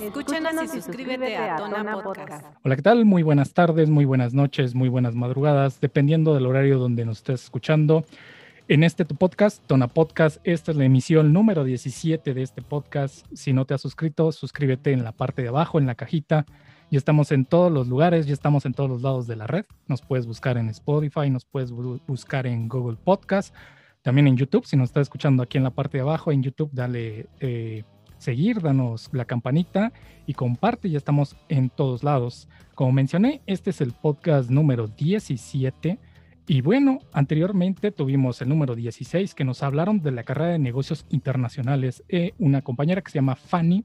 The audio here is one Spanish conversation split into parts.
Escúchanos y suscríbete a Tona Podcast. Hola, ¿qué tal? Muy buenas tardes, muy buenas noches, muy buenas madrugadas, dependiendo del horario donde nos estés escuchando. En este tu podcast, Tona Podcast, esta es la emisión número 17 de este podcast. Si no te has suscrito, suscríbete en la parte de abajo, en la cajita. Ya estamos en todos los lugares, ya estamos en todos los lados de la red. Nos puedes buscar en Spotify, nos puedes buscar en Google Podcast, también en YouTube. Si nos estás escuchando aquí en la parte de abajo, en YouTube, dale eh, seguir, danos la campanita y comparte, ya estamos en todos lados. Como mencioné, este es el podcast número 17 y bueno, anteriormente tuvimos el número 16 que nos hablaron de la carrera de negocios internacionales, eh, una compañera que se llama Fanny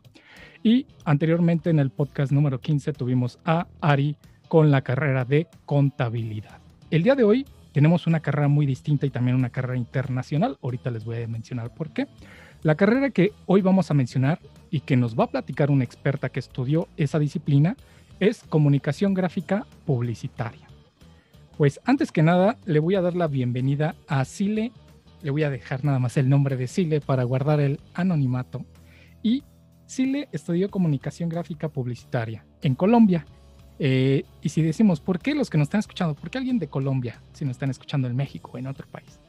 y anteriormente en el podcast número 15 tuvimos a Ari con la carrera de contabilidad. El día de hoy tenemos una carrera muy distinta y también una carrera internacional. Ahorita les voy a mencionar por qué. La carrera que hoy vamos a mencionar y que nos va a platicar una experta que estudió esa disciplina es comunicación gráfica publicitaria. Pues antes que nada le voy a dar la bienvenida a Sile, le voy a dejar nada más el nombre de Sile para guardar el anonimato. Y Sile estudió comunicación gráfica publicitaria en Colombia. Eh, y si decimos, ¿por qué los que nos están escuchando? ¿Por qué alguien de Colombia si nos están escuchando en México o en otro país?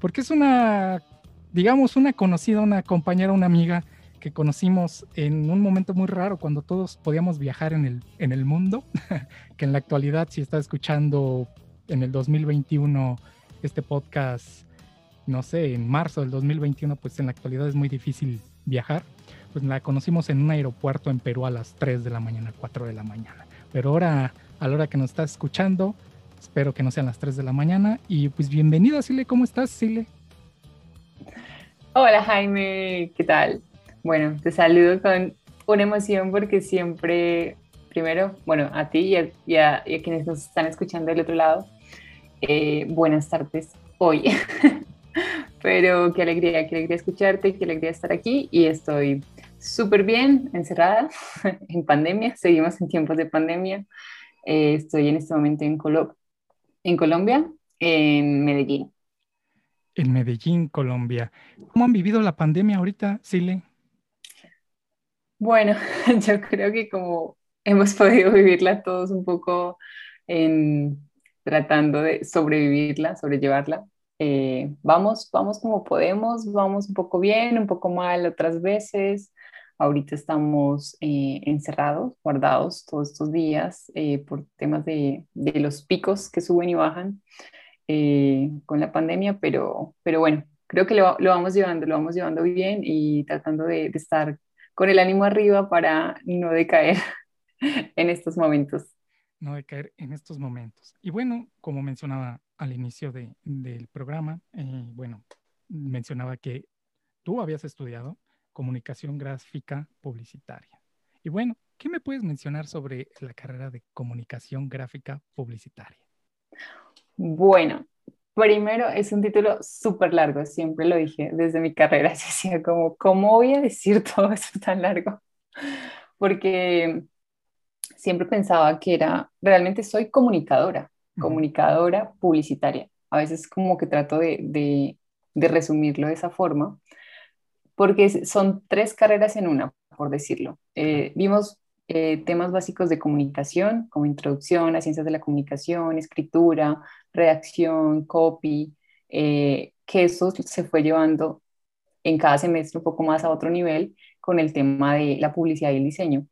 Porque es una digamos, una conocida, una compañera, una amiga que conocimos en un momento muy raro cuando todos podíamos viajar en el, en el mundo, que en la actualidad si está escuchando en el 2021 este podcast, no sé, en marzo del 2021, pues en la actualidad es muy difícil viajar, pues la conocimos en un aeropuerto en Perú a las 3 de la mañana, 4 de la mañana. Pero ahora, a la hora que nos estás escuchando, espero que no sean las 3 de la mañana y pues bienvenida, Sile, ¿cómo estás, Sile? Hola Jaime, ¿qué tal? Bueno, te saludo con una emoción porque siempre, primero, bueno, a ti y a, quienes nos están escuchando del otro lado, eh, buenas tardes hoy. Pero qué alegría, qué alegría escucharte, qué alegría estar aquí y estoy súper bien, encerrada en pandemia, seguimos en tiempos de pandemia. Eh, estoy en este momento en, en Colombia, en Medellín en Medellín, Colombia. ¿Cómo han vivido la pandemia ahorita, Sile? Bueno, yo creo que como hemos podido vivirla todos un poco en, tratando de sobrevivirla, sobrellevarla, eh, vamos, vamos como podemos, vamos un poco bien, un poco mal otras veces. Ahorita estamos eh, encerrados, guardados todos estos días eh, por temas de, de, los picos que suben y bajan. Eh, con la pandemia, pero, pero bueno, creo que lo, lo, vamos llevando, lo vamos llevando bien y tratando de, estar con el ánimo arriba para no decaer en estos momentos. No decaer en estos momentos. Y bueno, como mencionaba al inicio de, del programa, eh, bueno, mencionaba que tú habías estudiado comunicación gráfica publicitaria. Y bueno, ¿qué me puedes mencionar sobre la carrera de comunicación gráfica publicitaria? Bueno, primero es un título súper largo, siempre lo dije desde mi carrera, decía como, ¿cómo voy a decir todo eso tan largo? Porque siempre pensaba que era, realmente soy comunicadora, comunicadora publicitaria. A veces como que trato de, resumirlo de esa forma, porque son tres carreras en una, por decirlo. Eh, vimos eh, temas básicos de comunicación, como introducción a ciencias de la comunicación, escritura, redacción, copy, eh, que eso se fue llevando en cada semestre un poco más a otro nivel con el tema de la publicidad y el diseño.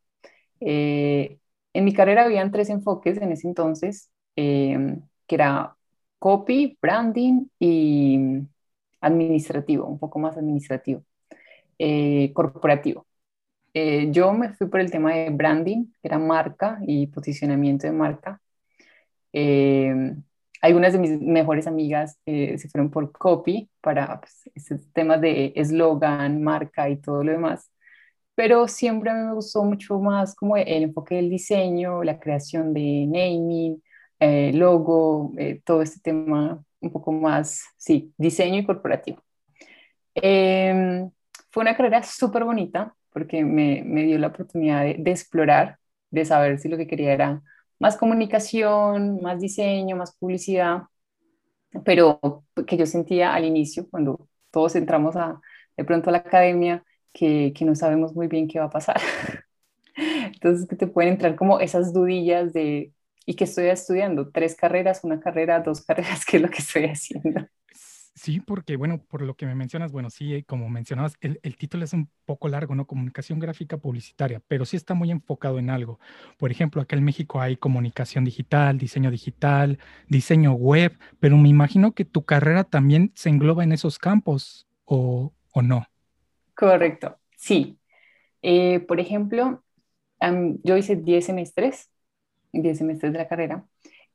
Eh, en mi carrera habían tres enfoques en ese entonces, que era copy, branding y administrativo, un poco más administrativo, corporativo. Eh, yo me fui por el tema de branding, que era marca y posicionamiento de marca. Eh, algunas de mis mejores amigas eh, se fueron por copy para pues, esos temas de eslogan, marca y todo lo demás. Pero siempre a mí me gustó mucho más como el enfoque del diseño, la creación de naming, logo, todo este tema un poco más, sí, diseño y corporativo. Em, fue una carrera súper bonita, porque me, me dio la oportunidad de, explorar, de saber si lo que quería era más comunicación, más diseño, más publicidad, pero que yo sentía al inicio, cuando todos entramos a, de pronto a la academia, que, que no sabemos muy bien qué va a pasar. Entonces que te pueden entrar como esas dudillas de, ¿y qué estoy estudiando? ¿Tres carreras, una carrera, dos carreras? ¿Qué es lo que estoy haciendo? Sí, porque bueno, por lo que me mencionas, bueno, sí, como mencionabas, el, título es un poco largo, ¿no? Comunicación gráfica publicitaria, pero sí está muy enfocado en algo. Por ejemplo, acá en México hay comunicación digital, diseño digital, diseño web, pero me imagino que tu carrera también se engloba en esos campos, ¿o, no? Correcto, sí. Eh, por ejemplo, yo hice 10 semestres, 10 semestres de la carrera,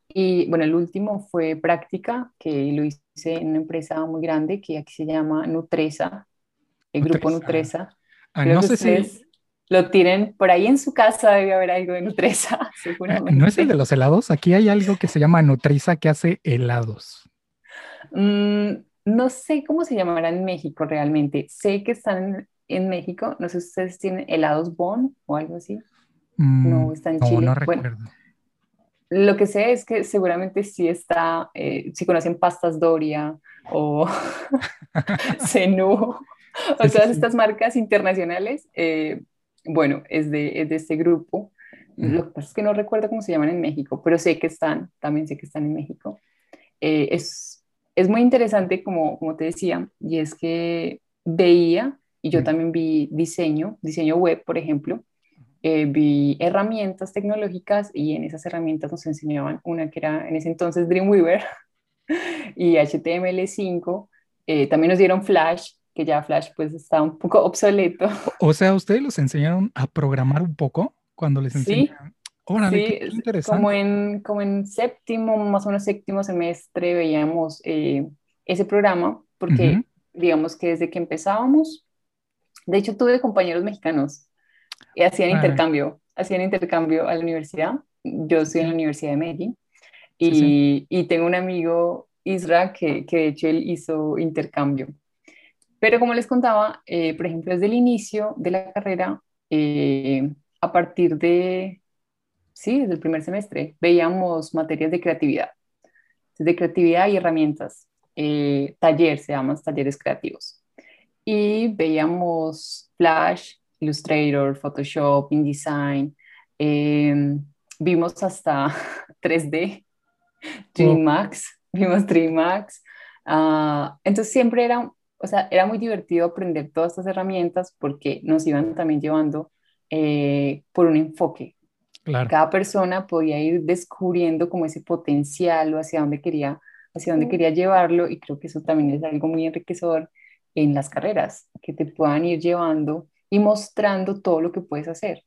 y bueno, el último fue práctica, que lo hice en una empresa muy grande que aquí se llama Nutresa, el grupo Nutresa. Ah, no sé si lo tienen por ahí en su casa, debe haber algo de Nutresa, seguramente. ¿No es el de los helados? Aquí hay algo que se llama Nutresa que hace helados. Mm, no sé cómo se llamará en México realmente. Sé que están en, México. No sé si ustedes tienen helados Bon o algo así. Mm, no, está en Chile. No recuerdo. Lo que sé es que seguramente sí está, eh, si conocen pastas Doria o Zenú o todas estas marcas internacionales, eh, bueno, es de, es de este grupo. Lo que pasa es que no recuerdo cómo se llaman en México, pero sé que están, también sé que están en México. Eh, es, es muy interesante, como, como te decía, y es que veía, y yo también vi diseño, diseño web, por ejemplo, eh, vi herramientas tecnológicas y en esas herramientas nos enseñaban una que era en ese entonces Dreamweaver y HTML5. Eh, también nos dieron Flash, que ya Flash pues está un poco obsoleto. O sea, ¿ustedes los enseñaron a programar un poco cuando les enseñaron? Sí, sí interesante. Como en, como en séptimo, más o menos séptimo semestre veíamos eh, ese programa, porque digamos que desde que empezábamos, de hecho tuve compañeros mexicanos y hacían intercambio, hacían intercambio a la universidad. Yo estoy en la Universidad de Medellín y, y tengo un amigo, Isra, que, que, de hecho él hizo intercambio. Pero como les contaba, eh, por ejemplo, desde el inicio de la carrera, eh, a partir de, sí, desde el primer semestre, veíamos materias de creatividad, de creatividad y herramientas, eh, taller, se llaman talleres creativos. Y veíamos Flash, Illustrator, Photoshop, InDesign. Eh, vimos hasta 3D, DreamMax, vimos DreamMax. Uh, entonces siempre era, o sea, era muy divertido aprender todas estas herramientas porque nos iban también llevando eh, por un enfoque. Claro. Cada persona podía ir descubriendo como ese potencial o hacia dónde quería, hacia dónde quería llevarlo y creo que eso también es algo muy enriquecedor en las carreras, que te puedan ir llevando y mostrando todo lo que puedes hacer.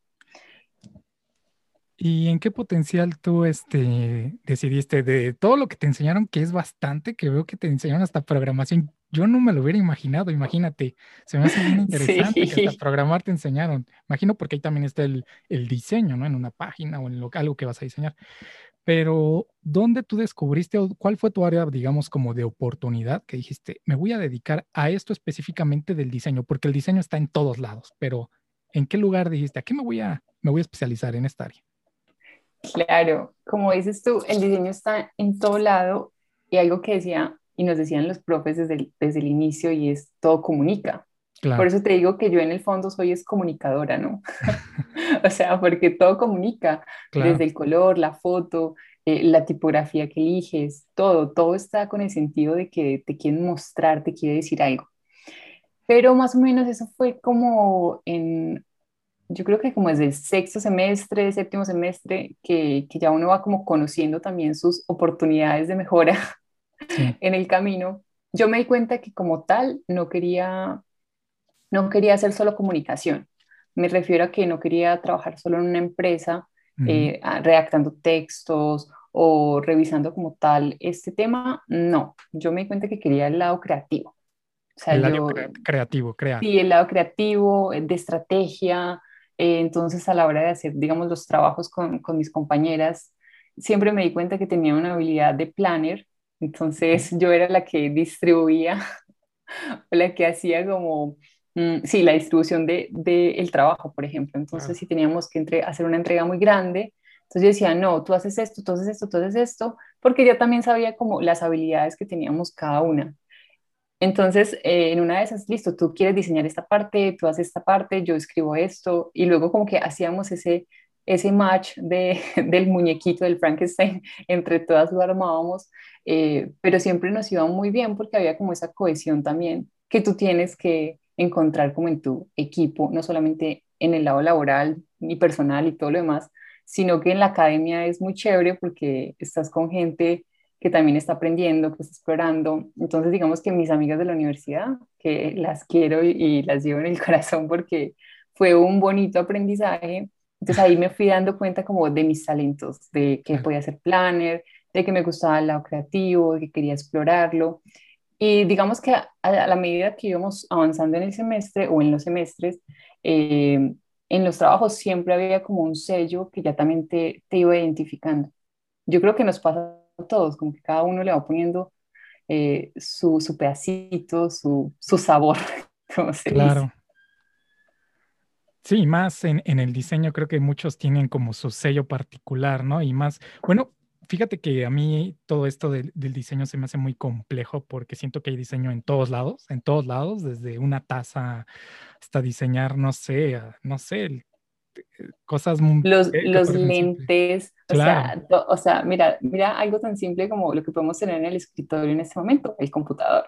¿Y en qué potencial tú este, decidiste de todo lo que te enseñaron, que es bastante, que veo que te enseñaron hasta programación? Yo no me lo hubiera imaginado, imagínate. Se me hace muy interesante que hasta programar te enseñaron. Imagino porque ahí también está el, el diseño, ¿no? En una página o en lo, algo que vas a diseñar. Pero, ¿dónde tú descubriste o cuál fue tu área, digamos, como de oportunidad que dijiste, me voy a dedicar a esto específicamente del diseño? Porque el diseño está en todos lados, pero ¿en qué lugar dijiste, a qué me voy a, me voy a especializar en esta área? Claro, como dices tú, el diseño está en todo lado y algo que decía y nos decían los profes desde el, desde el inicio y es todo comunica. Por eso te digo que yo en el fondo soy es comunicadora, ¿no? o sea, porque todo comunica, desde el color, la foto, eh, la tipografía que eliges, todo, todo está con el sentido de que te quieren mostrar, te quiere decir algo. Pero más o menos eso fue como en, yo creo que como desde el sexto semestre, séptimo semestre, que, que ya uno va como conociendo también sus oportunidades de mejora en el camino. Yo me di cuenta que como tal no quería no quería hacer solo comunicación. Me refiero a que no quería trabajar solo en una empresa eh, redactando textos o revisando como tal este tema. No, yo me di cuenta que quería el lado creativo. el lado creativo, crear. Sí, el lado creativo, eh, de estrategia. Eh, entonces, a la hora de hacer, digamos, los trabajos con, con mis compañeras, siempre me di cuenta que tenía una habilidad de planner. Entonces, yo era la que distribuía, la que hacía como Mm, sí, la distribución del de, el trabajo, por ejemplo. Entonces, si teníamos que entre, hacer una entrega muy grande, entonces yo decía, no, tú haces esto, tú haces esto, tú haces esto, porque yo también sabía como las habilidades que teníamos cada una. Entonces, eh, en una de esas, listo, tú quieres diseñar esta parte, tú haces esta parte, yo escribo esto, y luego como que hacíamos ese, ese match de, del muñequito del Frankenstein, entre todas lo armábamos, eh, pero siempre nos iba muy bien porque había como esa cohesión también que tú tienes que encontrar como en tu equipo, no solamente en el lado laboral y personal y todo lo demás, sino que en la academia es muy chévere porque estás con gente que también está aprendiendo, que está explorando. Entonces, digamos que mis amigas de la universidad, que las quiero y, las llevo en el corazón porque fue un bonito aprendizaje. Entonces ahí me fui dando cuenta como de mis talentos, de que podía ser planner, de que me gustaba el lado creativo, de que quería explorarlo. Y digamos que a, la medida que íbamos avanzando en el semestre o en los semestres, eh, en los trabajos siempre había como un sello que ya también te, te iba identificando. Yo creo que nos pasa todos, como que cada uno le va poniendo eh, su, su, pedacito, su, su sabor, claro. Sí, más en, en, el diseño creo que muchos tienen como su sello particular, ¿no? Y más, bueno, fíjate que a mí todo esto del, del diseño se me hace muy complejo porque siento que hay diseño en todos lados, en todos lados, desde una taza hasta diseñar, no sé, no sé, el cosas los, los lentes o, sea, o sea mira mira algo tan simple como lo que podemos tener en el escritorio en este momento el computador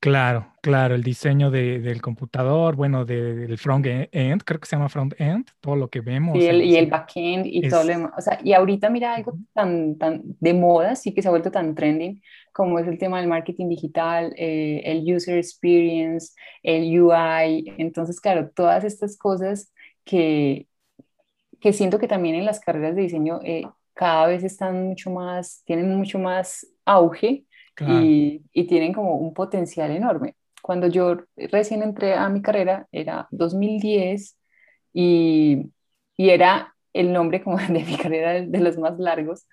Claro, claro, el diseño de, del computador, bueno, del front end, creo que se llama front end, todo lo que vemos. y el, y el back end y todo lo demás. O sea, y ahorita mira algo tan, tan de moda, sí que se ha vuelto tan trending, como es el tema del marketing digital, eh, el user experience, el UI. Entonces, claro, todas estas cosas que, que siento que también en las carreras de diseño eh, cada vez están mucho más, tienen mucho más auge y, y, tienen como un potencial enorme. Cuando yo recién entré a mi carrera era 2010 y, y era el nombre como de mi carrera de los más largos,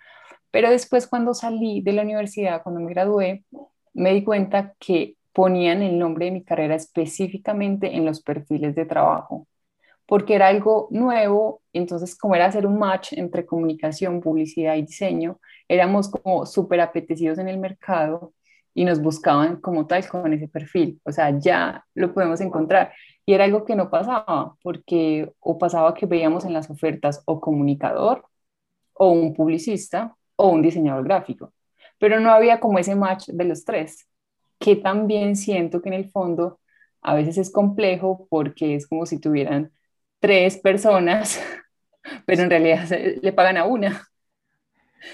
pero después cuando salí de la universidad, cuando me gradué, me di cuenta que ponían el nombre de mi carrera específicamente en los perfiles de trabajo porque era algo nuevo, entonces como era hacer un match entre comunicación, publicidad y diseño, éramos como súper apetecidos en el mercado y nos buscaban como tal con ese perfil, o sea, ya lo podemos encontrar. Y era algo que no pasaba, porque o pasaba que veíamos en las ofertas o comunicador, o un publicista, o un diseñador gráfico, pero no había como ese match de los tres, que también siento que en el fondo a veces es complejo porque es como si tuvieran tres personas, pero en realidad le pagan a una.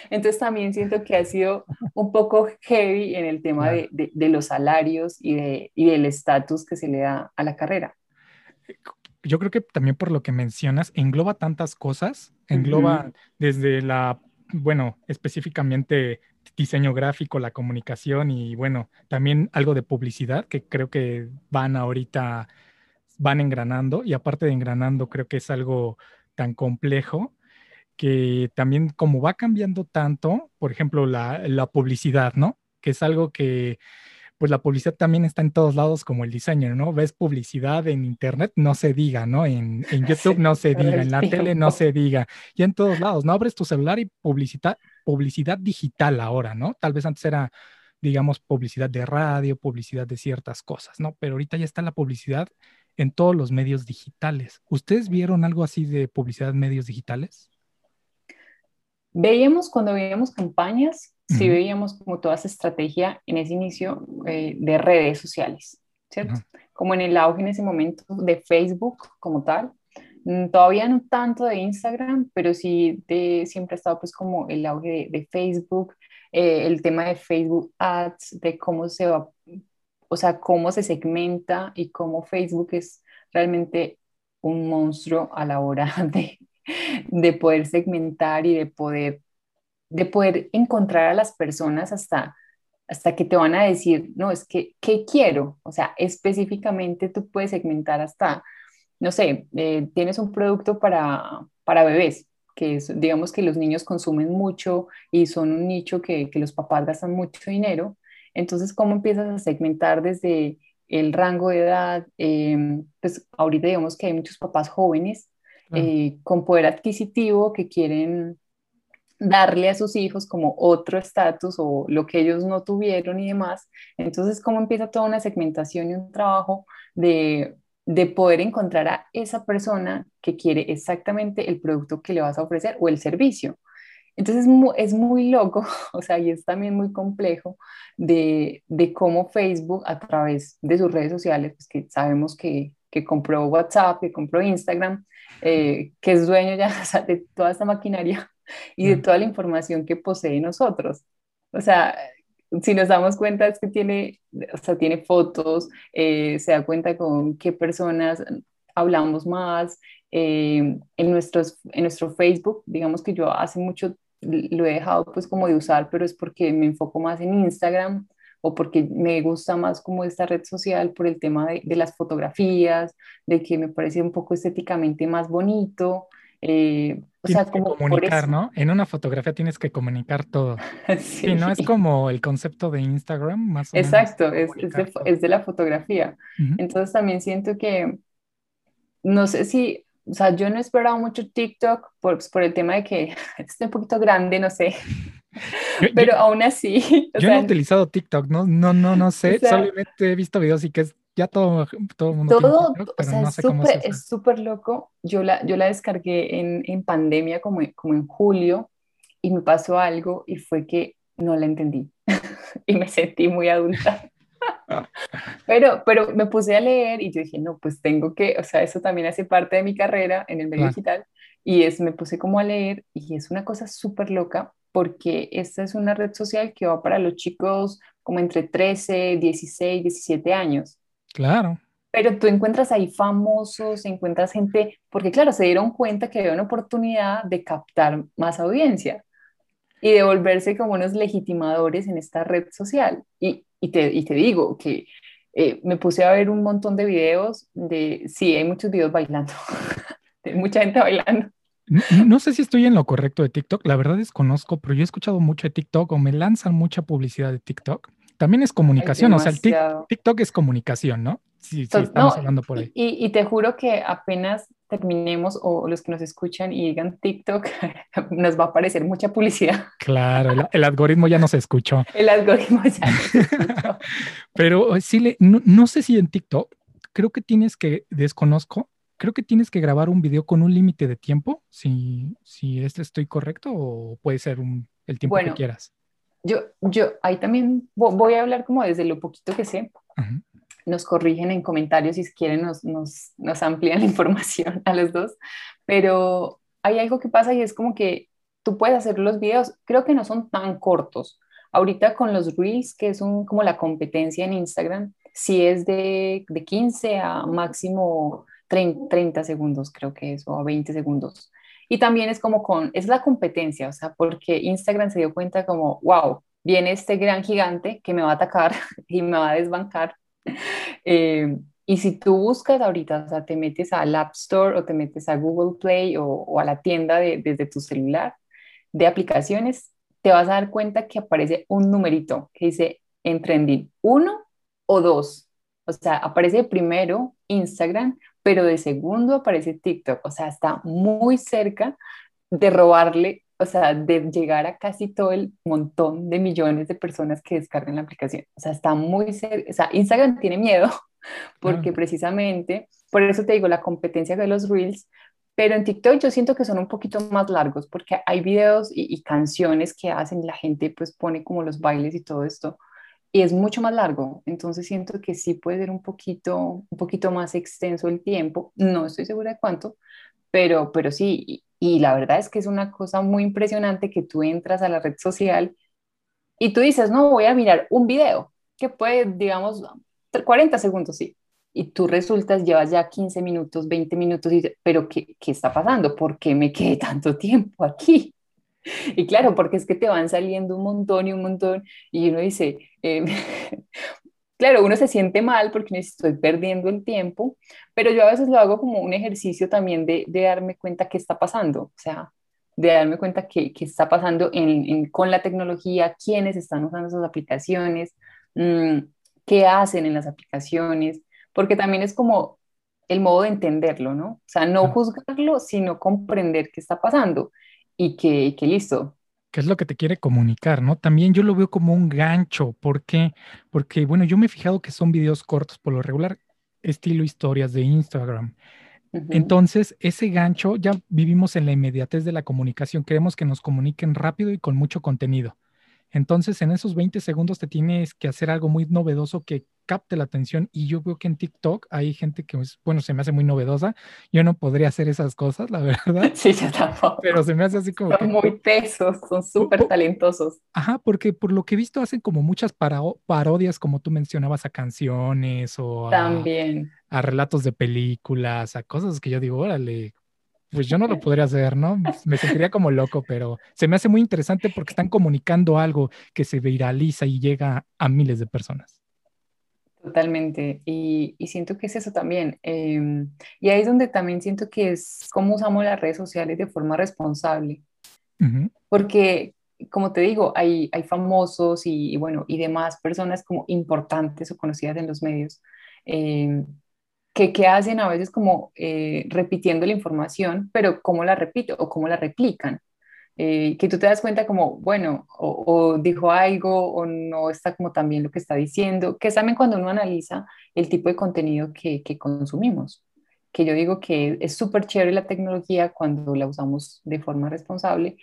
Entonces también siento que ha sido un poco heavy en el tema de, de, los salarios y, de, y del estatus que se le da a la carrera. Yo creo que también por lo que mencionas, engloba tantas cosas, engloba desde la, bueno, específicamente diseño gráfico, la comunicación y bueno, también algo de publicidad que creo que van ahorita van engranando y aparte de engranando creo que es algo tan complejo que también como va cambiando tanto, por ejemplo, la, la, publicidad, ¿no? Que es algo que, pues la publicidad también está en todos lados como el diseño, ¿no? Ves publicidad en internet, no se diga, ¿no? En, en YouTube no se diga, en la tele no se diga, y en todos lados, ¿no? Abres tu celular y publicidad, publicidad digital ahora, ¿no? Tal vez antes era digamos, publicidad de radio, publicidad de ciertas cosas, ¿no? Pero ahorita ya está la publicidad en todos los medios digitales. ¿Ustedes vieron algo así de publicidad en medios digitales? Veíamos cuando veíamos campañas, sí veíamos como toda esa estrategia en ese inicio eh, de redes sociales, ¿cierto? Como en el auge en ese momento de Facebook como tal. Mm, todavía no tanto de Instagram, pero sí de, siempre ha estado pues como el auge de, Facebook, eh, el tema de Facebook Ads, de cómo se va o sea, cómo se segmenta y cómo Facebook es realmente un monstruo a la hora de, de poder segmentar y de poder, de poder encontrar a las personas hasta, hasta que te van a decir, no, es que, ¿qué quiero? O sea, específicamente tú puedes segmentar hasta, no sé, eh, tienes un producto para, para bebés, que es, digamos que los niños consumen mucho y son un nicho que, que los papás gastan mucho dinero, entonces, ¿cómo empiezas a segmentar desde el rango de edad? Em, pues ahorita digamos que hay muchos papás jóvenes eh, con poder adquisitivo que quieren darle a sus hijos como otro estatus o lo que ellos no tuvieron y demás. Entonces, ¿cómo empieza toda una segmentación y un trabajo de, de poder encontrar a esa persona que quiere exactamente el producto que le vas a ofrecer o el servicio? Entonces es muy, loco, o sea, y es también muy complejo de, de cómo Facebook a través de sus redes sociales, pues que sabemos que, que compró WhatsApp, que compró Instagram, eh, que es dueño ya de toda esta maquinaria y de toda la información que posee nosotros. O sea, si nos damos cuenta es que tiene, o sea, tiene fotos, eh, se da cuenta con qué personas hablamos más. Eh, en, nuestros, en nuestro Facebook, digamos que yo hace mucho lo he dejado pues como de usar, pero es porque me enfoco más en Instagram o porque me gusta más como esta red social por el tema de, de las fotografías, de que me parece un poco estéticamente más bonito. Eh, o sea, como comunicar, ¿no? En una fotografía tienes que comunicar todo. sí. no es como el concepto de Instagram, más o Exacto, menos. Exacto, es, es, es, de, la fotografía. Entonces también siento que, no sé si o sea, yo no he esperado mucho TikTok por, pues, por el tema de que estoy un poquito grande, no sé. Pero aún así. yo no he utilizado TikTok, no, no, no, no sé. Solamente he visto videos y que es ya todo, todo el mundo. Todo, TikTok, o sea, no es súper loco. Yo la, yo la descargué en, en pandemia, como, como en julio, y me pasó algo y fue que no la entendí. y me sentí muy adulta. pero, pero me puse a leer y yo dije, no, pues tengo que, o sea, eso también hace parte de mi carrera en el medio digital. Y es, me puse como a leer y es una cosa súper loca porque esta es una red social que va para los chicos como entre 13, 16, 17 años. Claro. Pero tú encuentras ahí famosos, encuentras gente, porque claro, se dieron cuenta que había una oportunidad de captar más audiencia y de volverse como unos legitimadores en esta red social. Y, y te, y te digo que eh, me puse a ver un montón de videos de, sí, hay muchos videos bailando, de mucha gente bailando. No, sé si estoy en lo correcto de TikTok, la verdad desconozco, pero yo he escuchado mucho de TikTok o me lanzan mucha publicidad de TikTok. También es comunicación, o sea, el TikTok es comunicación, ¿no? Sí, sí, estamos hablando por ahí. Y, y, te juro que apenas terminemos o los que nos escuchan y digan TikTok, nos va a aparecer mucha publicidad. Claro, el, algoritmo ya no se escuchó. El algoritmo ya no escuchó. Pero sí, le, no, sé si en TikTok, creo que tienes que, desconozco, creo que tienes que grabar un video con un límite de tiempo, si, si este estoy correcto o puede ser un, el tiempo que quieras. Yo, yo ahí también voy a hablar como desde lo poquito que sé. Ajá nos corrigen en comentarios si quieren nos, nos, nos amplían la información a los dos, pero hay algo que pasa y es como que tú puedes hacer los videos, creo que no son tan cortos. Ahorita con los Reels, que es un, como la competencia en Instagram, si es de, de 15 a máximo 30, 30, segundos, creo que es, o a 20 segundos. Y también es como con, es la competencia, o sea, porque Instagram se dio cuenta como, wow, viene este gran gigante que me va a atacar y me va a desbancar Eh, y si tú buscas ahorita, o sea, te metes al App Store o te metes a Google Play o, a la tienda desde tu celular de aplicaciones, te vas a dar cuenta que aparece un numerito que dice en trending, uno o dos. O sea, aparece primero Instagram, pero de segundo aparece TikTok. O sea, está muy cerca de robarle o sea, de llegar a casi todo el montón de millones de personas que descargan la aplicación. O sea, está muy cerca, o sea, Instagram tiene miedo porque precisamente, por eso te digo, la competencia de los reels, pero en TikTok yo siento que son un poquito más largos porque hay videos y, canciones que hacen, la gente pues pone como los bailes y todo esto y es mucho más largo, entonces siento que sí puede ser un poquito, un poquito más extenso el tiempo, no estoy segura de cuánto, pero, pero sí, y la verdad es que es una cosa muy impresionante que tú entras a la red social y tú dices, no, voy a mirar un video que puede, digamos, 40 segundos, sí. Y tú resultas, llevas ya 15 minutos, 20 minutos, y, pero ¿qué, ¿qué está pasando? ¿Por qué me quedé tanto tiempo aquí? Y claro, porque es que te van saliendo un montón y un montón, y uno dice, eh, claro, uno se siente mal porque me estoy perdiendo el tiempo, pero yo a veces lo hago como un ejercicio también de, darme cuenta qué está pasando, o sea, de darme cuenta qué, está pasando con la tecnología, quiénes están usando esas aplicaciones, mm, qué hacen en las aplicaciones, porque también es como el modo de entenderlo, ¿no? O sea, no juzgarlo, sino comprender qué está pasando y que, que listo, qué es lo que te quiere comunicar, ¿no? También yo lo veo como un gancho. ¿Por qué? Porque, bueno, yo me he fijado que son videos cortos por lo regular, estilo historias de Instagram. Entonces, ese gancho, ya vivimos en la inmediatez de la comunicación, queremos que nos comuniquen rápido y con mucho contenido. Entonces, en esos 20 segundos te tienes que hacer algo muy novedoso que capte la atención. Y yo veo que en TikTok hay gente que, bueno, se me hace muy novedosa. Yo no podría hacer esas cosas, la verdad. Sí, yo tampoco. Pero se me hace así como. Son muy tesos, son súper talentosos. Ajá, porque por lo que he visto hacen como muchas parodias, como tú mencionabas, a canciones o También. a relatos de películas, a cosas que yo digo, órale, pues yo no lo podría hacer, ¿no? Me sentiría como loco, pero se me hace muy interesante porque están comunicando algo que se viraliza y llega a miles de personas. Totalmente, y, siento que es eso también. Em, y ahí es donde también siento que es cómo usamos las redes sociales de forma responsable. Porque, como te digo, hay, hay famosos y, bueno, y demás personas como importantes o conocidas en los medios em, que, hacen a veces como eh, repitiendo la información, pero cómo la repito o cómo la replican. Eh, que tú te das cuenta como, bueno, o, dijo algo o no está como también lo que está diciendo, que también cuando uno analiza el tipo de contenido que, que consumimos, que yo digo que es súper chévere la tecnología cuando la usamos de forma responsable,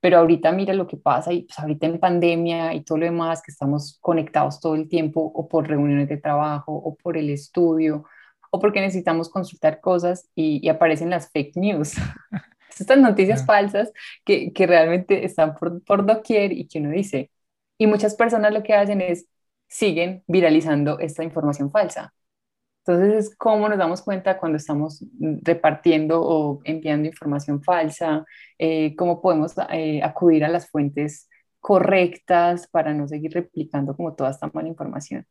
pero ahorita mira lo que pasa y pues ahorita en pandemia y todo lo demás, que estamos conectados todo el tiempo o por reuniones de trabajo o por el estudio o porque necesitamos consultar cosas y, aparecen las fake news. Estas noticias falsas que, que, realmente están por, por doquier y que uno dice. Y muchas personas lo que hacen es siguen viralizando esta información falsa. Entonces, ¿cómo nos damos cuenta cuando estamos repartiendo o enviando información falsa? Eh, ¿Cómo podemos eh, acudir a las fuentes correctas para no seguir replicando como toda esta mala información?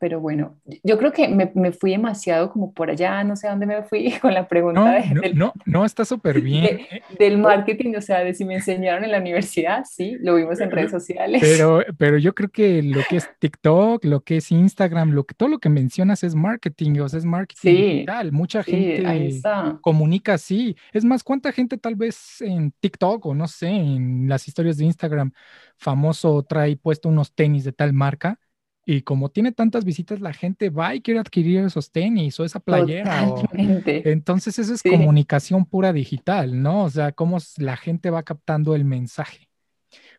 Pero bueno, yo creo que me, me, fui demasiado como por allá, no sé a dónde me fui con la pregunta. No, no, del, no, no, está súper bien. Eh. del marketing, o sea, de si me enseñaron en la universidad, sí, lo vimos en redes sociales. Pero, pero yo creo que lo que es TikTok, lo que es Instagram, lo que, todo lo que mencionas es marketing, o sea, es marketing sí, digital. Mucha gente comunica así. Es más, ¿cuánta gente tal vez en TikTok o no sé, en las historias de Instagram famoso trae puesto unos tenis de tal marca? Y como tiene tantas visitas, la gente va y quiere adquirir esos tenis o esa playera. Entonces eso es comunicación pura digital, ¿no? O sea, cómo la gente va captando el mensaje.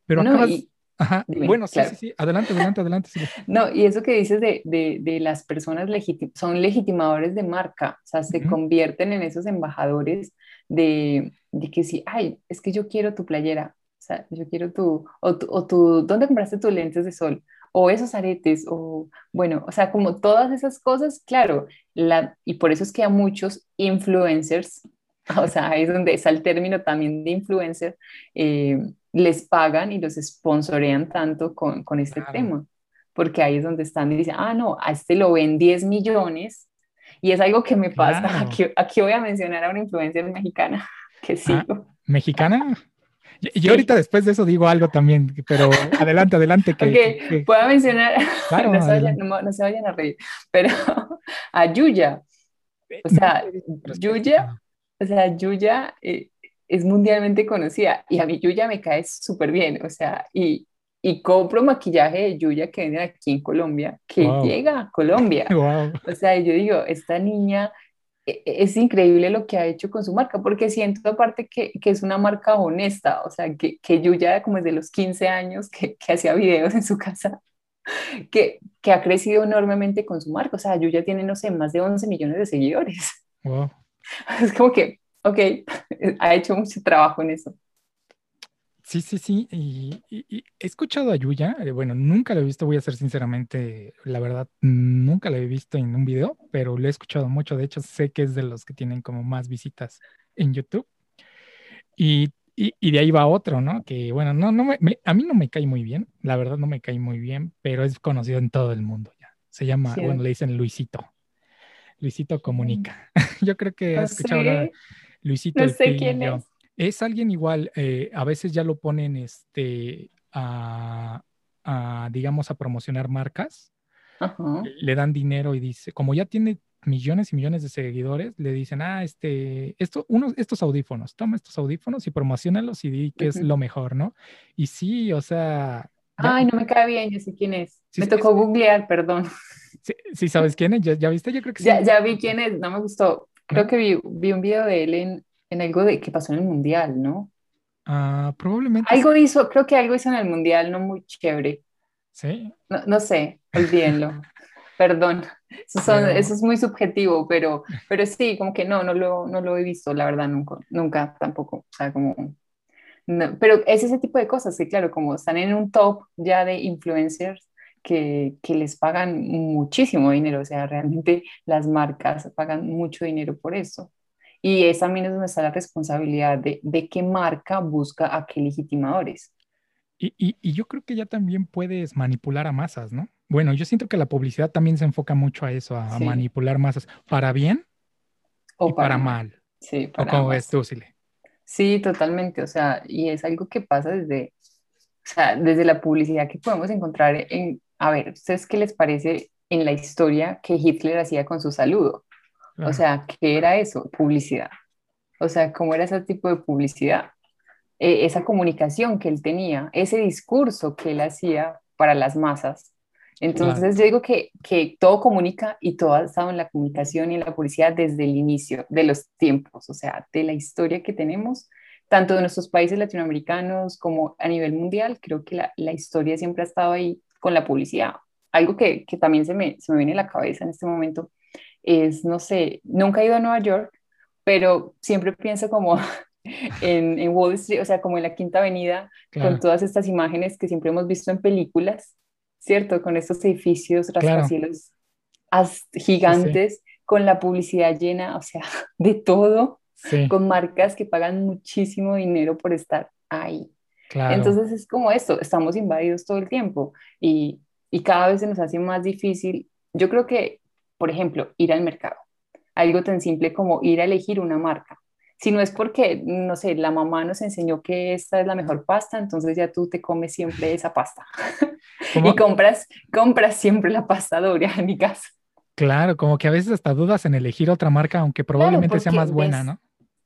Pero acabas... Ajá. bueno, sí, sí, sí. Adelante, adelante, adelante. No, y eso que dices de, de, de las personas son legitimadores de marca, o sea, se convierten en esos embajadores de, de que sí, ay, es que yo quiero tu playera, o sea, yo quiero tu, o tu, o tu, ¿dónde compraste tus lentes de sol? O esos aretes, o bueno, o sea, como todas esas cosas, claro, la, y por eso es que a muchos influencers, o sea, ahí es donde está el término también de influencer, eh, les pagan y los sponsorean tanto con, con este tema, porque ahí es donde están y dicen, ah, no, a este lo ven 10 millones, y es algo que me pasa, aquí, aquí, voy a mencionar a una influencer mexicana que sí. Ah, ¿Mexicana? Y yo ahorita después de eso digo algo también, pero adelante, adelante. Que, ok, puedo mencionar, no, se vayan, a reír, pero a Yuya. O sea, Yuya, o sea, Yuya eh, es mundialmente conocida y a mí Yuya me cae súper bien, o sea, y, y compro maquillaje de Yuya que viene aquí en Colombia, que llega a Colombia. O sea, yo digo, esta niña es increíble lo que ha hecho con su marca, porque siento aparte que, que es una marca honesta, o sea, que, que Yuya como desde los 15 años que, que hacía videos en su casa, que, que, ha crecido enormemente con su marca, o sea, Yuya tiene, no sé, más de 11 millones de seguidores. Es como que, ok, ha hecho mucho trabajo en eso. Sí, sí, sí. Y, he escuchado a Yuya. Eh, bueno, nunca la he visto, voy a ser sinceramente, la verdad, nunca la he visto en un video, pero lo he escuchado mucho. De hecho, sé que es de los que tienen como más visitas en YouTube. Y, de ahí va otro, ¿no? Que bueno, no, no me, a mí no me cae muy bien, la verdad no me cae muy bien, pero es conocido en todo el mundo ya. Se llama, bueno, le dicen Luisito. Luisito Comunica. Yo creo que has escuchado Luisito. No sé quién es. Es alguien igual, eh, a veces ya lo ponen este, a, digamos, a promocionar marcas. Le dan dinero y dice, como ya tiene millones y millones de seguidores le dicen, ah, este, esto, unos, estos audífonos, toma estos audífonos y promocionalos y di que es lo mejor, ¿no? Y sí, o sea... Ay, no me cae bien, yo sé quién es. me tocó googlear, perdón. Sí, sabes quién es, ¿Ya, viste, yo creo que sí. Ya, vi quién es, no me gustó. Creo que vi, vi un video de él en, en algo de que pasó en el Mundial, ¿no? Ah, probablemente. Algo hizo, creo que algo hizo en el Mundial, no muy chévere. Sí. No, no sé, olvídenlo. Perdón, eso, eso, es muy subjetivo, pero, pero sí, como que no, no lo, no lo he visto, la verdad, nunca, nunca tampoco. O sea, como, pero es ese tipo de cosas, sí, claro, como están en un top ya de influencers que, que, les pagan muchísimo dinero, o sea, realmente las marcas pagan mucho dinero por eso. Y es también es donde está la responsabilidad de, de qué marca busca a qué legitimadores. Y, y, y, yo creo que ya también puedes manipular a masas, ¿no? Bueno, yo siento que la publicidad también se enfoca mucho a eso, a, manipular masas, para bien o y para, mal. Sí, para ¿O cómo ves tú, Sile? Sí, totalmente, o sea, y es algo que pasa desde, o sea, desde la publicidad que podemos encontrar en, a ver, ¿ustedes qué les parece en la historia que Hitler hacía con su saludo? O sea, ¿qué era eso? Publicidad. O sea, ¿cómo era ese tipo de publicidad? E, esa comunicación que él tenía, ese discurso que él hacía para las masas. Entonces yo digo que, que todo comunica y todo ha estado en la comunicación y en la publicidad desde el inicio de los tiempos, o sea, de la historia que tenemos, tanto de nuestros países latinoamericanos como a nivel mundial, creo que la, la historia siempre ha estado ahí con la publicidad. Algo que, que también se me, se me viene a la cabeza en este momento es, no sé, nunca he ido a Nueva York, pero siempre pienso como en, en Wall Street, o sea, como en la Quinta Avenida, con todas estas imágenes que siempre hemos visto en películas, ¿cierto? Con estos edificios rascacielos gigantes, con la publicidad llena, o sea, de todo, con marcas que pagan muchísimo dinero por estar ahí. Entonces es como esto, estamos invadidos todo el tiempo y, y cada vez se nos hace más difícil. Yo creo que por ejemplo, ir al mercado. Algo tan simple como ir a elegir una marca. Si no es porque, no sé, la mamá nos enseñó que esta es la mejor pasta, entonces ya tú te comes siempre esa pasta. y compras, compras siempre la pasta Doria en mi casa. Claro, como que a veces hasta dudas en elegir otra marca, aunque probablemente sea más buena, ¿no?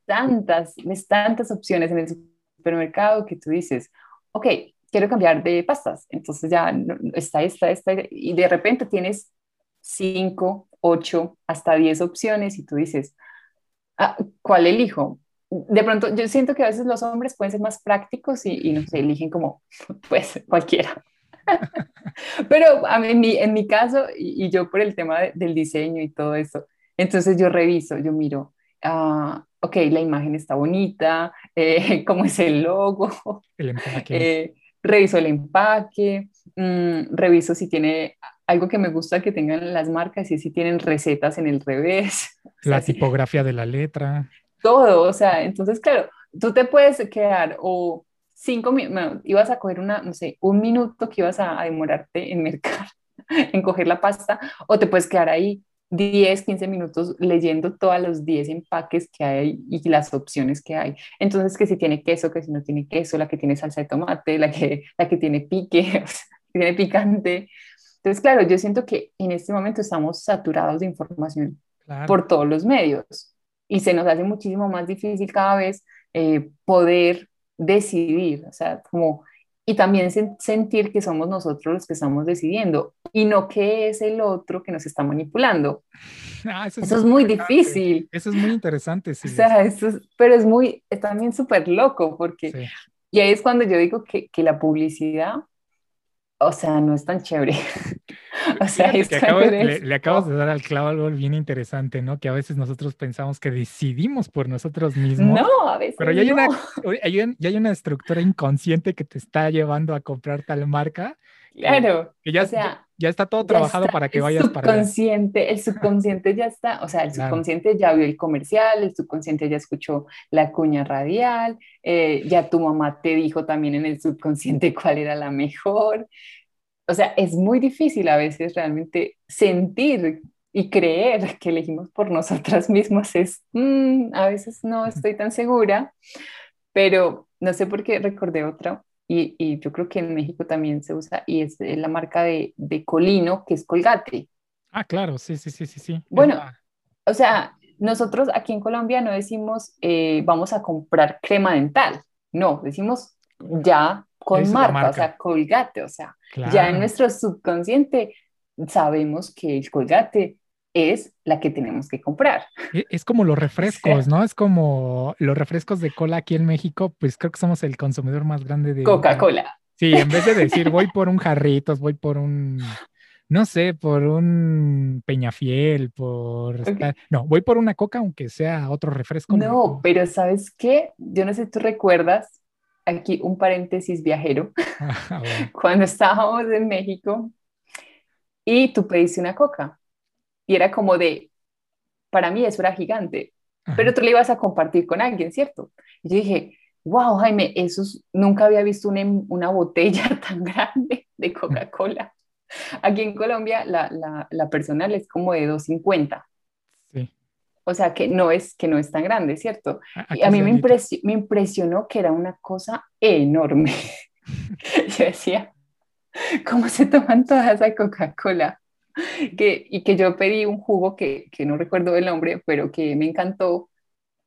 Tantas, ves tantas opciones en el supermercado que tú dices, ok, quiero cambiar de pastas, entonces ya está esta, esta, y de repente tienes 5, 8, hasta 10 opciones y tú dices, ah, ¿cuál elijo? De pronto, yo siento que a veces los hombres pueden ser más prácticos y, no sé, eligen como, pues, cualquiera. Pero a mí, en, mi, caso, y, yo por el tema del diseño y todo eso, entonces yo reviso, yo miro, uh, ok, la imagen está bonita, eh, cómo es el logo, el empaque. Eh, reviso el empaque, mm, reviso si tiene algo que me gusta que tengan las marcas y si tienen recetas en el revés. La tipografía de la letra. Todo, o sea, entonces, claro, tú te puedes quedar o cinco minutos, ibas a coger una, no sé, un minuto que ibas a, demorarte en mercar, en coger la pasta, o te puedes quedar ahí 10, 15 minutos leyendo todos los 10 empaques que hay y las opciones que hay. Entonces, que si tiene queso, que si no tiene queso, la que tiene salsa de tomate, la que, la que tiene pique, que tiene picante. Entonces, claro, yo siento que en este momento estamos saturados de información por todos los medios y se nos hace muchísimo más difícil cada vez eh, poder decidir, o sea, como, y también sentir que somos nosotros los que estamos decidiendo y no que es el otro que nos está manipulando. Ah, eso, es, muy difícil. Eso es muy interesante, sí. O sea, eso pero es muy, es también súper loco porque, y ahí es cuando yo digo que, que la publicidad o sea, no es tan chévere. o sea, es le, acabas de dar al clavo algo bien interesante, ¿no? Que a veces nosotros pensamos que decidimos por nosotros mismos. No, a veces Pero ya hay, una, ya hay una estructura inconsciente que te está llevando a comprar tal marca Claro. Que ya, o sea, ya, está todo trabajado para que vayas para subconsciente, El subconsciente ya está, o sea, el subconsciente ya vio el comercial, el subconsciente ya escuchó la cuña radial, eh, ya tu mamá te dijo también en el subconsciente cuál era la mejor. O sea, es muy difícil a veces realmente sentir y creer que elegimos por nosotras mismas. Es, mm, a veces no estoy tan segura, pero no sé por qué recordé otra y, y, yo creo que en México también se usa y es la marca de, de, Colino, que es Colgate. Ah, claro, sí, sí, sí, sí, sí. Bueno, o sea, nosotros aquí en Colombia no decimos eh, vamos a comprar crema dental, no, decimos ya con marca, o sea, colgate, o sea, ya en nuestro subconsciente sabemos que el colgate es la que tenemos que comprar. E, es como los refrescos, ¿no? Es como los refrescos de cola aquí en México, pues creo que somos el consumidor más grande de... Coca-Cola. Sí, en vez de decir voy por un jarritos, voy por un no sé, por un Peñafiel, por... No, voy por una coca, aunque sea otro refresco. No, pero ¿sabes qué? Yo no sé si tú recuerdas, aquí un paréntesis viajero, ah, cuando estábamos en México y tú pediste una coca y era como de, para mí eso era gigante, pero tú le ibas a compartir con alguien, ¿cierto? Y yo dije, wow, Jaime, eso nunca había visto una, una botella tan grande de Coca-Cola. Aquí en Colombia la, la, la personal es como de 250. Sí. O sea que no es, que no es tan grande, ¿cierto? y a mí me, me impresionó que era una cosa enorme. yo decía, ¿cómo se toman toda esa Coca-Cola? Que, y que yo pedí un jugo que, que no recuerdo el nombre, pero que me encantó,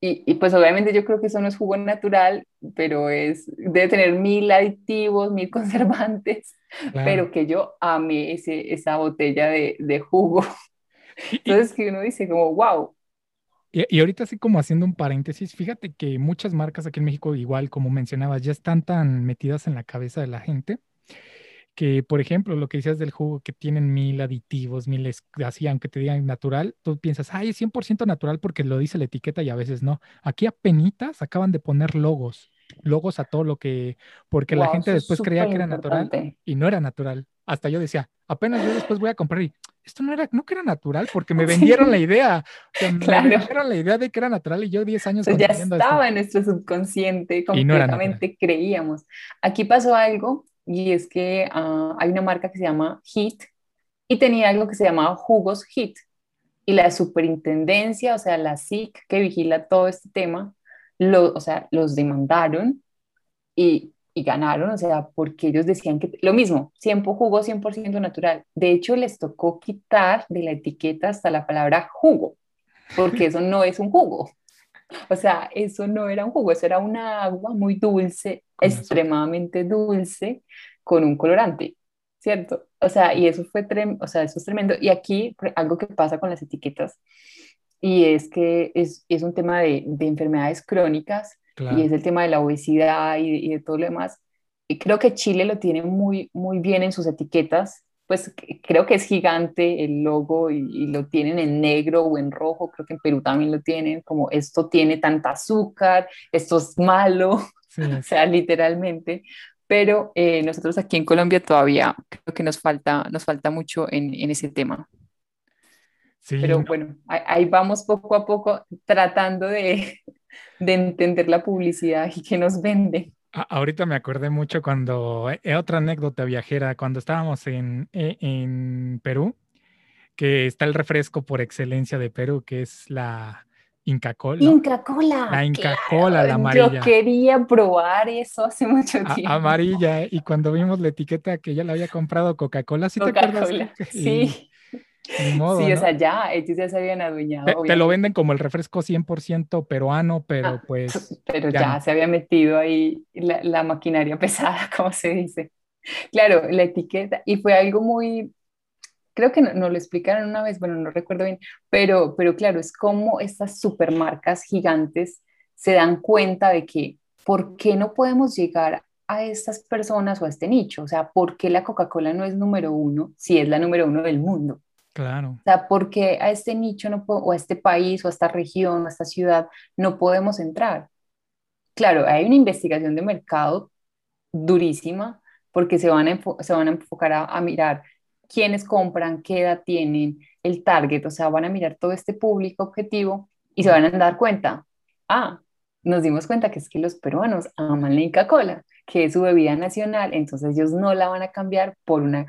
y, pues obviamente yo creo que eso no es jugo natural, pero es, debe tener mil aditivos, mil conservantes, pero que yo amé ese, esa botella de, de jugo. Entonces que uno dice como, wow. Y, y, ahorita así como haciendo un paréntesis, fíjate que muchas marcas aquí en México, igual como mencionabas, ya están tan metidas en la cabeza de la gente que, por ejemplo, lo que decías del jugo que tienen mil aditivos, mil, así, aunque te digan natural, tú piensas, ay, es 100% natural porque lo dice la etiqueta y a veces no. Aquí apenas acaban de poner logos, logos a todo lo que, porque la gente después creía que era natural y no era natural. Hasta yo decía, apenas yo después voy a comprar y esto no era, no que era natural porque me vendieron la idea. claro. Me vendieron la idea de que era natural y yo 10 años ya estaba en nuestro subconsciente, completamente creíamos. Aquí pasó algo y es que ah, hay una marca que se llama HIT y tenía algo que se llamaba Jugos HIT. Y la superintendencia, o sea, la SIC que vigila todo este tema, lo, o sea, los demandaron y, y, ganaron, o sea, porque ellos decían que lo mismo, 100 jugo 100% natural. De hecho, les tocó quitar de la etiqueta hasta la palabra jugo, porque eso no es un jugo. O sea, eso no era un jugo, eso era una agua muy dulce, extremadamente dulce, con un colorante, ¿cierto? O sea, y eso fue, o sea, eso es tremendo. Y aquí algo que pasa con las etiquetas, y es que es, es un tema de, de enfermedades crónicas, y es el tema de la obesidad y, y de todo lo demás. Y creo que Chile lo tiene muy, muy bien en sus etiquetas, pues creo que es gigante el logo y, lo tienen en negro o en rojo, creo que en Perú también lo tienen, como esto tiene tanta azúcar, esto es malo, o sea, literalmente, pero eh, nosotros aquí en Colombia todavía creo que nos falta, nos falta mucho en, en ese tema. Sí, pero bueno, ahí, vamos poco a poco tratando de, de entender la publicidad y que nos vende ahorita me acordé mucho cuando, eh, otra anécdota viajera, cuando estábamos en, e, en, Perú, que está el refresco por excelencia de Perú, que es la Inca Cola. Inca Cola. La Inca Cola, la amarilla. Yo quería probar eso hace mucho tiempo. amarilla, y cuando vimos la etiqueta que ya la había comprado Coca-Cola, ¿sí te acuerdas? Sí sí, o sea, ya, ellos ya se habían adueñado. Te, lo venden como el refresco 100% peruano, pero ah, pues... Pero ya, se había metido ahí la, la, maquinaria pesada, como se dice. Claro, la etiqueta, y fue algo muy, creo que nos no lo explicaron una vez, bueno, no recuerdo bien, pero, pero claro, es como estas supermarcas gigantes se dan cuenta de que, ¿por qué no podemos llegar a estas personas o a este nicho? O sea, ¿por qué la Coca-Cola no es número uno si es la número uno del mundo? Claro. O sea, porque a este nicho no o a este país o a esta región o a esta ciudad no podemos entrar. Claro, hay una investigación de mercado durísima porque se van a, se van a enfocar a, mirar quiénes compran, qué edad tienen, el target, o sea, van a mirar todo este público objetivo y se van a dar cuenta, ah, nos dimos cuenta que es que los peruanos aman la Coca-Cola, que es su bebida nacional, entonces ellos no la van a cambiar por una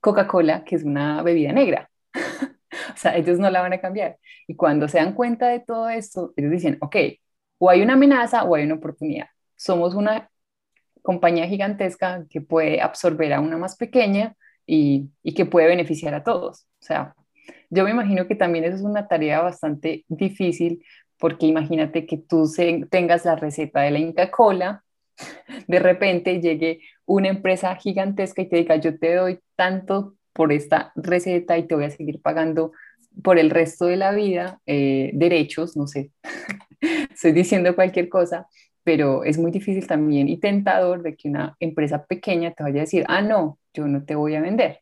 Coca-Cola, que es una bebida negra. o sea, ellos no la van a cambiar. Y cuando se dan cuenta de todo esto, ellos dicen, ok, o hay una amenaza o hay una oportunidad. Somos una compañía gigantesca que puede absorber a una más pequeña y, y que puede beneficiar a todos. O sea, yo me imagino que también eso es una tarea bastante difícil porque imagínate que tú tengas la receta de la Inca Cola, de repente llegue una empresa gigantesca y te diga, yo te doy tanto por esta receta y te voy a seguir pagando por el resto de la vida eh, derechos, no sé, estoy diciendo cualquier cosa, pero es muy difícil también y tentador de que una empresa pequeña te vaya a decir, ah, no, yo no te voy a vender.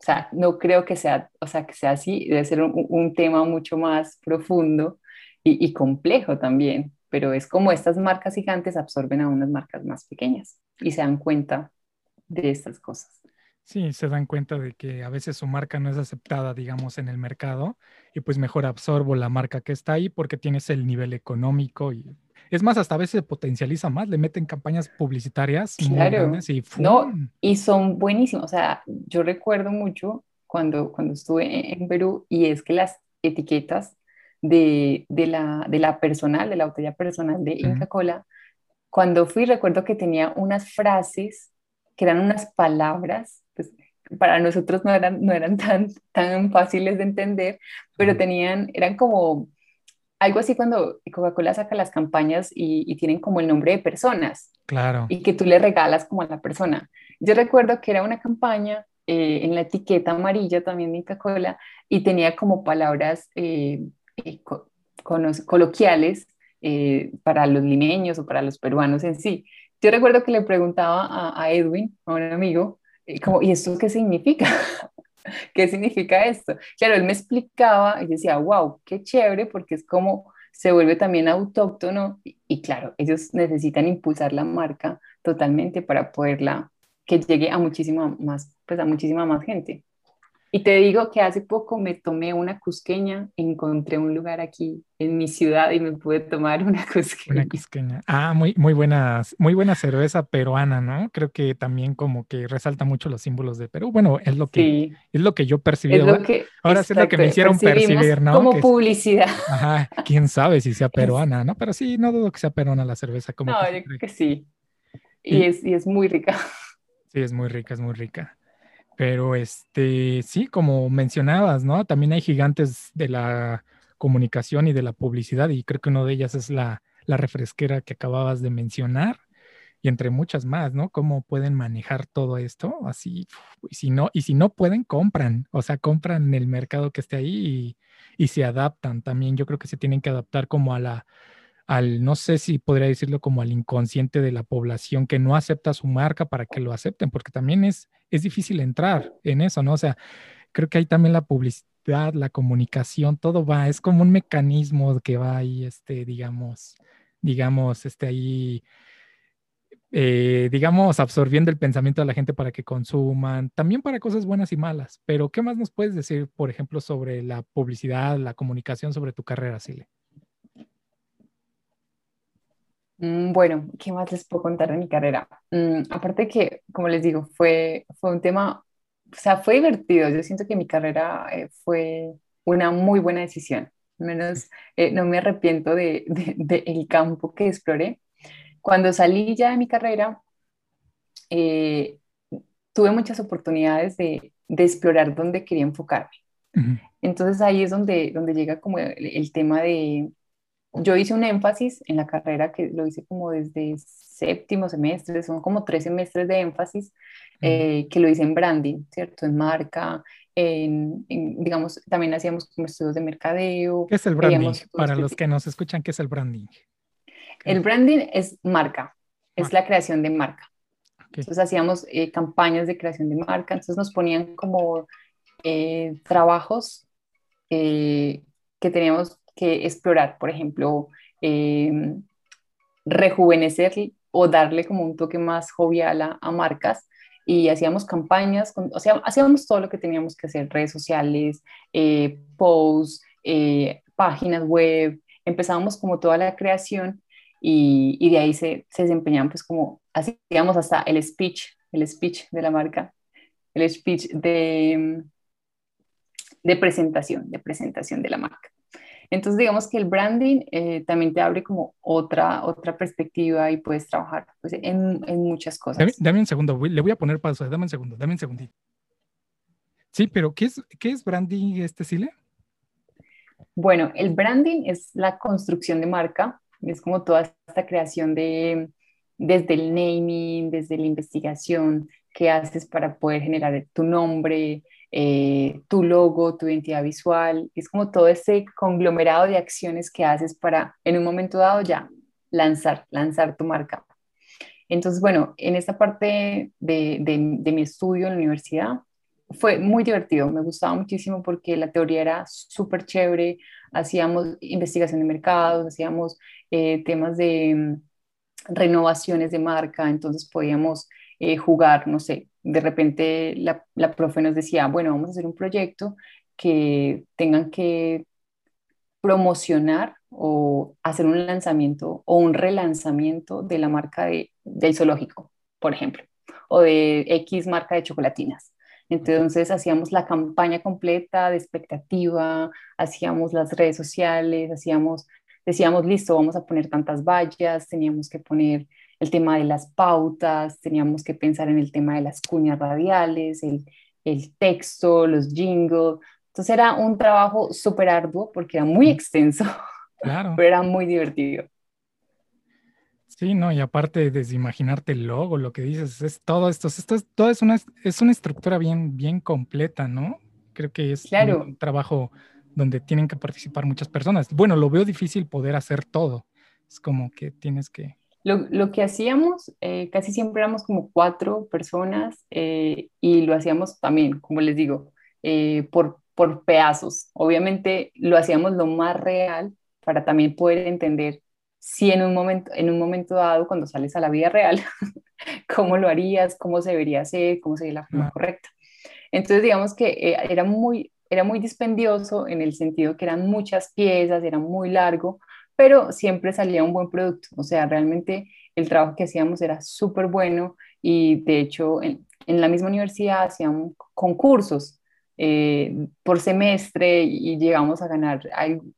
O sea, no creo que sea, o sea, que sea así, debe ser un, tema mucho más profundo y, complejo también, pero es como estas marcas gigantes absorben a unas marcas más pequeñas y se dan cuenta de estas cosas. Sí, se dan cuenta de que a veces su marca no es aceptada, digamos, en el mercado y pues mejor absorbo la marca que está ahí porque tienes el nivel económico y es más, hasta a veces potencializa más, le meten campañas publicitarias claro. y No, y son buenísimos. O sea, yo recuerdo mucho cuando, cuando estuve en Perú y es que las etiquetas de, de, la, de la personal, de la botella personal de Inca Cola, cuando fui recuerdo que tenía unas frases que eran unas palabras, para nosotros no eran, no eran tan, tan fáciles de entender, pero tenían, eran como algo así cuando Coca-Cola saca las campañas y, tienen como el nombre de personas. Claro. Y que tú le regalas como a la persona. Yo recuerdo que era una campaña eh, en la etiqueta amarilla también de Coca-Cola y tenía como palabras eh, eh, coloquiales para los limeños o para los peruanos en sí. Yo recuerdo que le preguntaba a, a Edwin, a un amigo, como, ¿y esto qué significa? ¿qué significa esto? Claro, él me explicaba y decía, wow, qué chévere, porque es como se vuelve también autóctono y, claro, ellos necesitan impulsar la marca totalmente para poderla, que llegue a muchísima más, pues a muchísima más gente. Y te digo que hace poco me tomé una cusqueña, encontré un lugar aquí en mi ciudad y me pude tomar una cusqueña. Una cusqueña. Ah, muy, muy, buena, muy buena cerveza peruana, ¿no? Creo que también como que resalta mucho los símbolos de Perú. Bueno, es lo que, es lo que yo percibí. Es lo que, Ahora sí es lo que me hicieron percibir, ¿no? Como publicidad. ajá, quién sabe si sea peruana, ¿no? Pero sí, no dudo que sea peruana la cerveza. Como no, yo creo que sí. Y, es, y es muy rica. Sí, es muy rica, es muy rica. Pero este, sí, como mencionabas, ¿no? También hay gigantes de la comunicación y de la publicidad y creo que uno de ellas es la, la refresquera que acababas de mencionar y entre muchas más, ¿no? Cómo pueden manejar todo esto, así, y si no, y si no pueden, compran, o sea, compran el mercado que esté ahí y, y se adaptan también. Yo creo que se tienen que adaptar como a la, al, no sé si podría decirlo como al inconsciente de la población que no acepta su marca para que lo acepten, porque también es, es difícil entrar en eso, ¿no? O sea, creo que hay también la publicidad, la comunicación, todo va, es como un mecanismo que va ahí, este, digamos, digamos, este ahí, eh, digamos, absorbiendo el pensamiento de la gente para que consuman, también para cosas buenas y malas. Pero, ¿qué más nos puedes decir, por ejemplo, sobre la publicidad, la comunicación, sobre tu carrera, Sile? Mm, bueno, ¿qué más les puedo contar de mi carrera? Mm, aparte que, como les digo, fue, fue un tema, o sea, fue divertido. Yo siento que mi carrera eh, fue una muy buena decisión. Al menos eh, no me arrepiento de, de, el campo que exploré. Cuando salí ya de mi carrera, eh, tuve muchas oportunidades de, de, explorar dónde quería enfocarme. Entonces ahí es donde, donde llega como el tema de, yo hice un énfasis en la carrera que lo hice como desde séptimo semestre, son como tres semestres de énfasis, eh, que lo hice en branding, ¿cierto? En marca, en, digamos, también hacíamos como estudios de mercadeo. ¿Qué es el branding? Para los que nos escuchan, ¿qué es el branding? El branding es marca, es la creación de marca. Entonces hacíamos eh, campañas de creación de marca, entonces nos ponían como eh, trabajos que teníamos que explorar, por ejemplo, em, rejuvenecer o darle como un toque más jovial a, marcas y hacíamos campañas, o sea, hacíamos todo lo que teníamos que hacer, redes sociales, eh, posts, eh, páginas web, empezábamos como toda la creación y, y de ahí se, se, desempeñaban pues como, hacíamos hasta el speech, el speech de la marca, el speech de, de presentación, de presentación de la marca. Entonces, digamos que el branding eh, también te abre como otra, otra perspectiva y puedes trabajar pues, en, en, muchas cosas. Dame, un segundo, le voy a poner pausa, dame un segundo, dame un segundito. Sí, pero ¿qué es, qué es branding, este Sile? Bueno, el branding es la construcción de marca, es como toda esta creación de, desde el naming, desde la investigación que haces para poder generar tu nombre, eh, tu logo, tu identidad visual, es como todo ese conglomerado de acciones que haces para en un momento dado ya lanzar, lanzar tu marca. Entonces, bueno, en esta parte de, de mi estudio en la universidad, fue muy divertido, me gustaba muchísimo porque la teoría era súper chévere, hacíamos investigación de mercados, hacíamos eh, temas de mm, renovaciones de marca, entonces podíamos eh, jugar, no sé, de repente la, la profe nos decía, bueno, vamos a hacer un proyecto que tengan que promocionar o hacer un lanzamiento o un relanzamiento de la marca de, de zoológico, por ejemplo, o de X marca de chocolatinas. Entonces hacíamos la campaña completa de expectativa, hacíamos las redes sociales, hacíamos, decíamos, listo, vamos a poner tantas vallas, teníamos que poner el tema de las pautas, teníamos que pensar en el tema de las cuñas radiales, el, el texto, los jingles. Entonces era un trabajo súper arduo porque era muy extenso, claro. pero era muy divertido. Sí, no, y aparte desde imaginarte el logo, lo que dices, es todo esto, esto es, todo es una, es una estructura bien, bien completa, ¿no? Creo que es un trabajo donde tienen que participar muchas personas. Bueno, lo veo difícil poder hacer todo. Es como que tienes que... Lo, lo que hacíamos, eh, casi siempre éramos como cuatro personas eh, y lo hacíamos también, como les digo, eh, por, por pedazos. Obviamente lo hacíamos lo más real para también poder entender si en un momento, en un momento dado, cuando sales a la vida real, cómo lo harías, cómo se debería hacer, cómo sería la forma correcta. Entonces, digamos que eh, era, muy, era muy dispendioso en el sentido que eran muchas piezas, era muy largo, pero siempre salía un buen producto. O sea, realmente el trabajo que hacíamos era súper bueno y de hecho en, en, la misma universidad hacíamos concursos eh, por semestre y llegamos a ganar,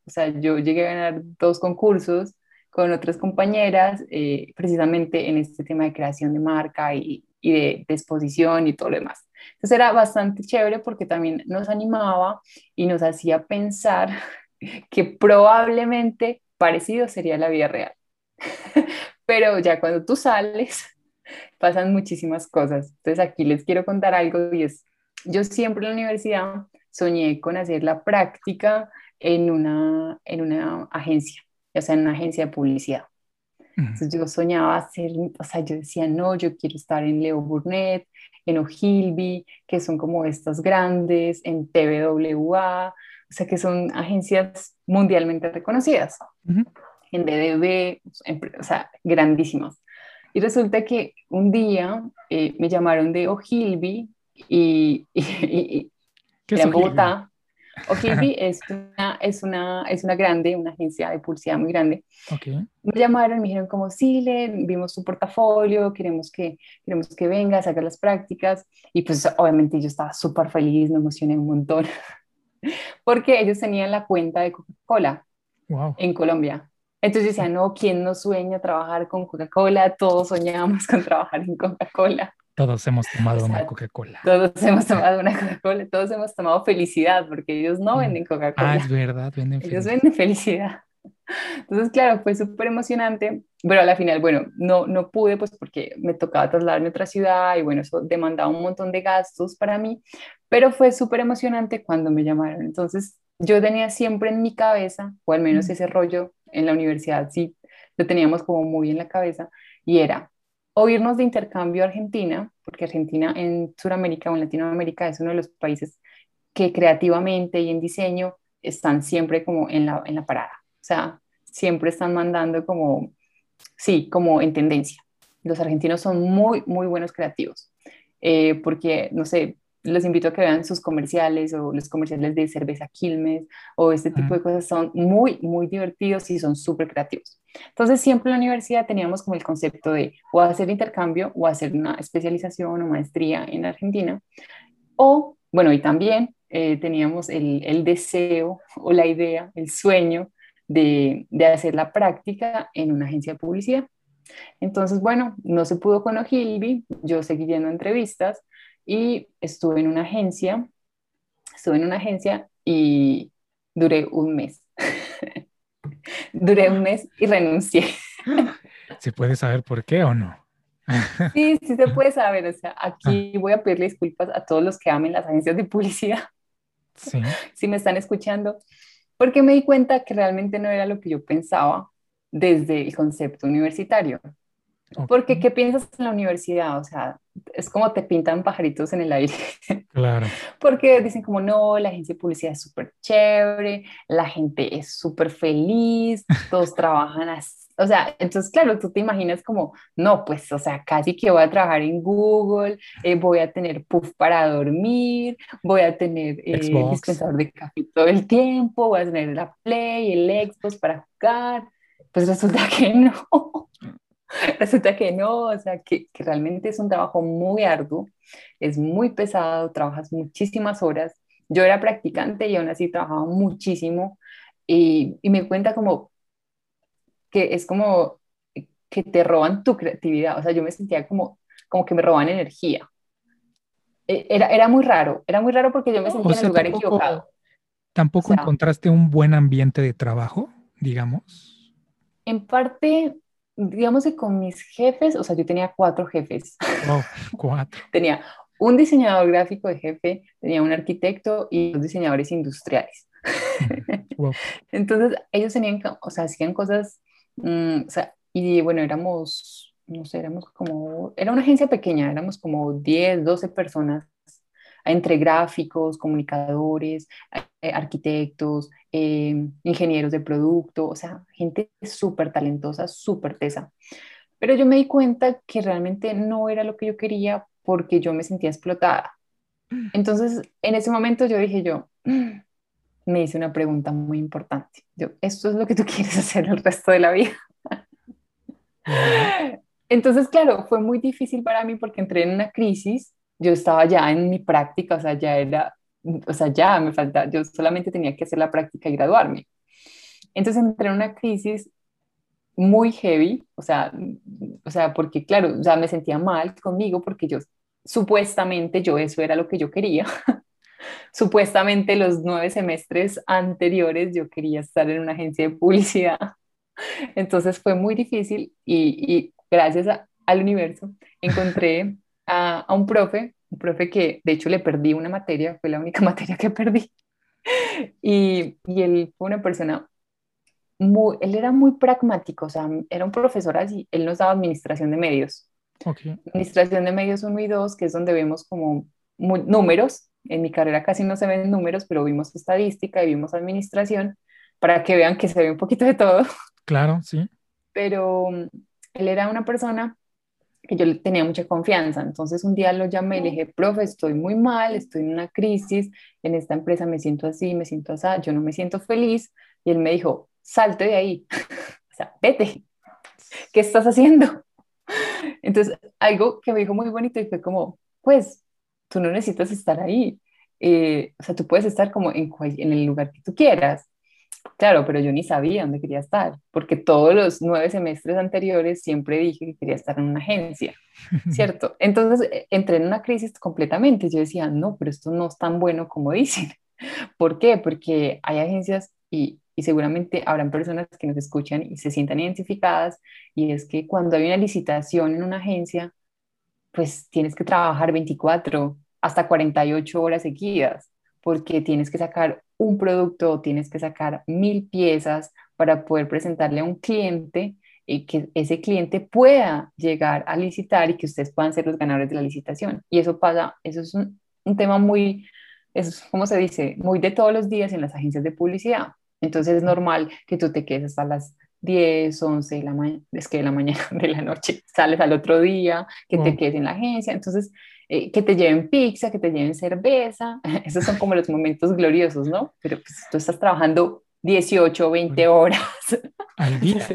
o sea, yo llegué a ganar dos concursos con otras compañeras eh, precisamente en este tema de creación de marca y, y de, exposición y todo lo demás. Entonces era bastante chévere porque también nos animaba y nos hacía pensar que probablemente parecido sería la vida real. Pero ya cuando tú sales, pasan muchísimas cosas. Entonces aquí les quiero contar algo y es, yo siempre en la universidad soñé con hacer la práctica en una, en una agencia o sea, en una agencia de publicidad. Entonces yo soñaba hacer, o sea, yo decía, no, yo quiero estar en Leo Burnett, en Ogilvy, que son como estas grandes, en TVWA, o sea, que son agencias mundialmente reconocidas, en DDB, o sea, grandísimas. Y resulta que un día eh, me llamaron de Ogilvy y, y, en Bogotá, Ogilvy es una, es, una, es una grande, una agencia de publicidad muy grande. Okay. Me llamaron y me dijeron como, sí, vimos tu portafolio, queremos que, queremos que vengas a hacer las prácticas. Y pues obviamente yo estaba súper feliz, me emocioné un montón, porque ellos tenían la cuenta de Coca-Cola wow. en Colombia. Entonces decían, no, ¿quién no sueña trabajar con Coca-Cola? Todos soñamos con trabajar en Coca-Cola. Todos hemos tomado una Coca-Cola. Todos hemos tomado una Coca-Cola, todos hemos tomado felicidad, porque ellos no mm. venden Coca-Cola. Ah, es verdad, venden felicidad. Ellos venden felicidad. Entonces, claro, fue súper emocionante, pero a la final, bueno, no, no pude, pues porque me tocaba trasladarme a otra ciudad y bueno, eso demandaba un montón de gastos para mí, pero fue súper emocionante cuando me llamaron. Entonces, yo tenía siempre en mi cabeza, o al menos ese rollo en la universidad, sí, lo teníamos como muy en la cabeza, y era, o irnos de intercambio a Argentina, porque Argentina en Sudamérica o en Latinoamérica es uno de los países que creativamente y en diseño están siempre como en la, en la parada. O sea, siempre están mandando como, sí, como en tendencia. Los argentinos son muy, muy buenos creativos, eh, porque, no sé, los invito a que vean sus comerciales o los comerciales de cerveza Quilmes o este tipo de cosas son muy, muy divertidos y son súper creativos. Entonces siempre en la universidad teníamos como el concepto de o hacer intercambio o hacer una especialización o maestría en Argentina o, bueno, y también eh, teníamos el, el, deseo o la idea, el sueño de, de hacer la práctica en una agencia de publicidad. Entonces, bueno, no se pudo con Ogilvy, yo seguí yendo entrevistas y estuve en una agencia estuve en una agencia y duré un mes. duré un mes y renuncié. ¿Se puede saber por qué o no? sí, sí se puede saber. O sea, aquí voy a pedirle disculpas a todos los que amen las agencias de publicidad. Sí. si me están escuchando, porque me di cuenta que realmente no era lo que yo pensaba desde el concepto universitario. Porque, ¿qué piensas en la universidad? O sea, es como te pintan pajaritos en el aire. Claro. Porque dicen como, no, la agencia de publicidad es súper chévere, la gente es súper feliz, todos trabajan así. O sea, entonces, claro, tú te imaginas como, no, pues, o sea, casi que voy a trabajar en Google, eh, voy a tener puff para dormir, voy a tener eh, dispensador de café todo el tiempo, voy a tener la Play, el Xbox para jugar. Pues resulta que no. Resulta que no, o sea, que, que, realmente es un trabajo muy arduo, es muy pesado, trabajas muchísimas horas. Yo era practicante y aún así trabajaba muchísimo y, y me cuenta como que es como que te roban tu creatividad, o sea, yo me sentía como, como que me roban energía. E, era, era muy raro, era muy raro porque yo me sentía en el lugar equivocado. ¿Tampoco encontraste un buen ambiente de trabajo, digamos? En parte, digamos que con mis jefes, o sea, yo tenía cuatro jefes. Oh, cuatro. tenía un diseñador gráfico de jefe, tenía un arquitecto y dos diseñadores industriales. Entonces, ellos tenían, o sea, hacían cosas, mm, o sea, y bueno, éramos, no sé, éramos como, era una agencia pequeña, éramos como 10, 12 personas entre gráficos, comunicadores, eh, arquitectos, eh, ingenieros de producto, o sea, gente súper talentosa, súper tesa. Pero yo me di cuenta que realmente no era lo que yo quería porque yo me sentía explotada. Entonces, en ese momento yo dije yo, mm", me hice una pregunta muy importante. Yo, ¿esto es lo que tú quieres hacer el resto de la vida? Entonces, claro, fue muy difícil para mí porque entré en una crisis yo estaba ya en mi práctica, o sea, ya era, o sea, ya me falta, yo solamente tenía que hacer la práctica y graduarme. Entonces entré en una crisis muy heavy, o sea, o sea, porque claro, ya me sentía mal conmigo porque yo, supuestamente yo eso era lo que yo quería. supuestamente los nueve semestres anteriores yo quería estar en una agencia de publicidad. Entonces fue muy difícil y, y gracias al universo encontré a, un profe, un profe que de hecho le perdí una materia, fue la única materia que perdí. Y, y él fue una persona muy, él era muy pragmático, o sea, era un profesor así, él nos daba administración de medios. Administración de medios 1 y 2, que es donde vemos como números. En mi carrera casi no se ven números, pero vimos estadística y vimos administración para que vean que se ve un poquito de todo. Claro, sí. Pero mm, él era una persona que yo tenía mucha confianza. Entonces un día lo llamé y le dije, profe, estoy muy mal, estoy en una crisis, en esta empresa me siento así, me siento así, yo no me siento feliz. Y él me dijo, salte de ahí, o sea, vete, ¿qué estás haciendo? Entonces, algo que me dijo muy bonito y fue como, pues, tú no necesitas estar ahí. Eh, o sea, tú puedes estar como en, en el lugar que tú quieras. Claro, pero yo ni sabía dónde quería estar, porque todos los nueve semestres anteriores siempre dije que quería estar en una agencia, ¿cierto? Entonces eh, entré en una crisis completamente. Yo decía, no, pero esto no es tan bueno como dicen. ¿Por qué? Porque hay agencias y, y seguramente habrán personas que nos escuchan y se sientan identificadas, y es que cuando hay una licitación en una agencia, pues tienes que trabajar 24 hasta 48 horas seguidas, porque tienes que sacar un producto tienes que sacar mil piezas para poder presentarle a un cliente y que ese cliente pueda llegar a licitar y que ustedes puedan ser los ganadores de la licitación. Y eso pasa, eso es un, tema muy, es como se dice, muy de todos los días en las agencias de publicidad. Entonces es normal que tú te quedes hasta las 10, 11 de la mañana, es que de la mañana, de la noche, sales al otro día, que te quedes en la agencia. Entonces eh, que te lleven pizza, que te lleven cerveza, esos son como los momentos gloriosos, ¿no? Pero pues tú estás trabajando 18, 20 horas al día.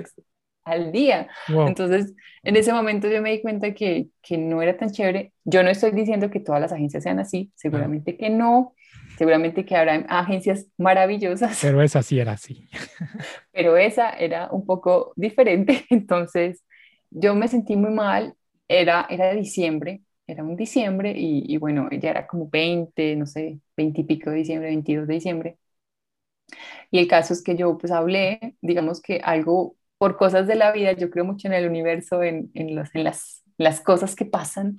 al día. Entonces, en ese momento yo me di cuenta que, que, no era tan chévere. Yo no estoy diciendo que todas las agencias sean así, seguramente que no, seguramente que habrá agencias maravillosas. Pero esa sí era así. Pero esa era un poco diferente, entonces yo me sentí muy mal, era, era diciembre, era un diciembre y, bueno, ya era como 20, no sé, 20 y pico de diciembre, 22 de diciembre. Y el caso es que yo pues hablé, digamos que algo por cosas de la vida, yo creo mucho en el universo, en, en, los, en las, las cosas que pasan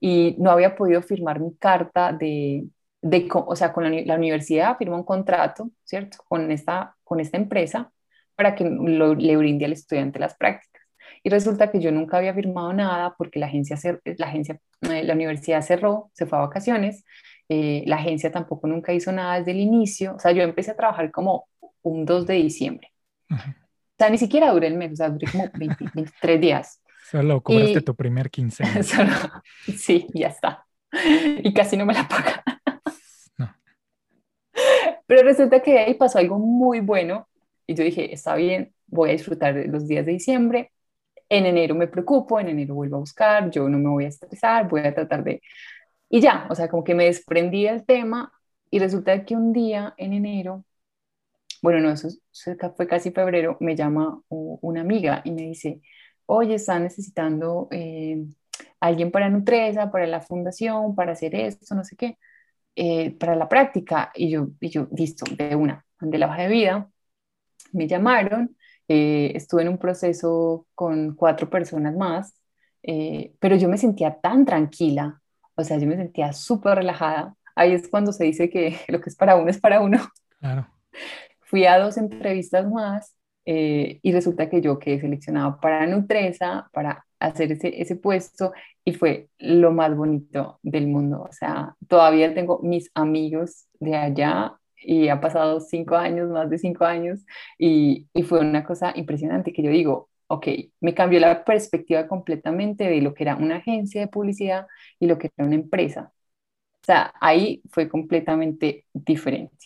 y no había podido firmar mi carta de, de o sea, con la, la, universidad firmó un contrato, ¿cierto? Con esta, con esta empresa para que le brinde al estudiante las prácticas. Y resulta que yo nunca había firmado nada porque la agencia, la, agencia, eh, la universidad cerró, se fue a vacaciones, eh, la agencia tampoco nunca hizo nada desde el inicio, o sea, yo empecé a trabajar como un 2 de diciembre. O sea, ni siquiera duré el mes, o sea, duré como 23 días. Solo cobraste tu primer quincena. sí, ya está. Y casi no me la paga. No. Pero resulta que ahí pasó algo muy bueno y yo dije, está bien, voy a disfrutar de los días de diciembre. En enero me preocupo, en enero vuelvo a buscar, yo no me voy a estresar, voy a tratar de... Y ya, o sea, como que me desprendí del tema y resulta que un día en enero bueno, no, eso fue casi febrero, me llama una amiga y me dice, oye, está necesitando eh, alguien para Nutresa, para la fundación, para hacer esto, no sé qué, eh, para la práctica. Y yo, y yo, listo, de una, de la hoja de vida, me llamaron, eh, estuve en un proceso con cuatro personas más, pero yo me sentía tan tranquila, o sea, yo me sentía súper relajada. Ahí es cuando se dice que lo que es para uno es para uno. Claro. Fui a dos entrevistas más eh, y resulta que yo quedé seleccionado para Nutresa, para hacer ese, ese puesto y fue lo más bonito del mundo. O sea, todavía tengo mis amigos de allá y ha pasado cinco años, más de cinco años, y, y, fue una cosa impresionante que yo digo, ok, me cambió la perspectiva completamente de lo que era una agencia de publicidad y lo que era una empresa. O sea, ahí fue completamente diferente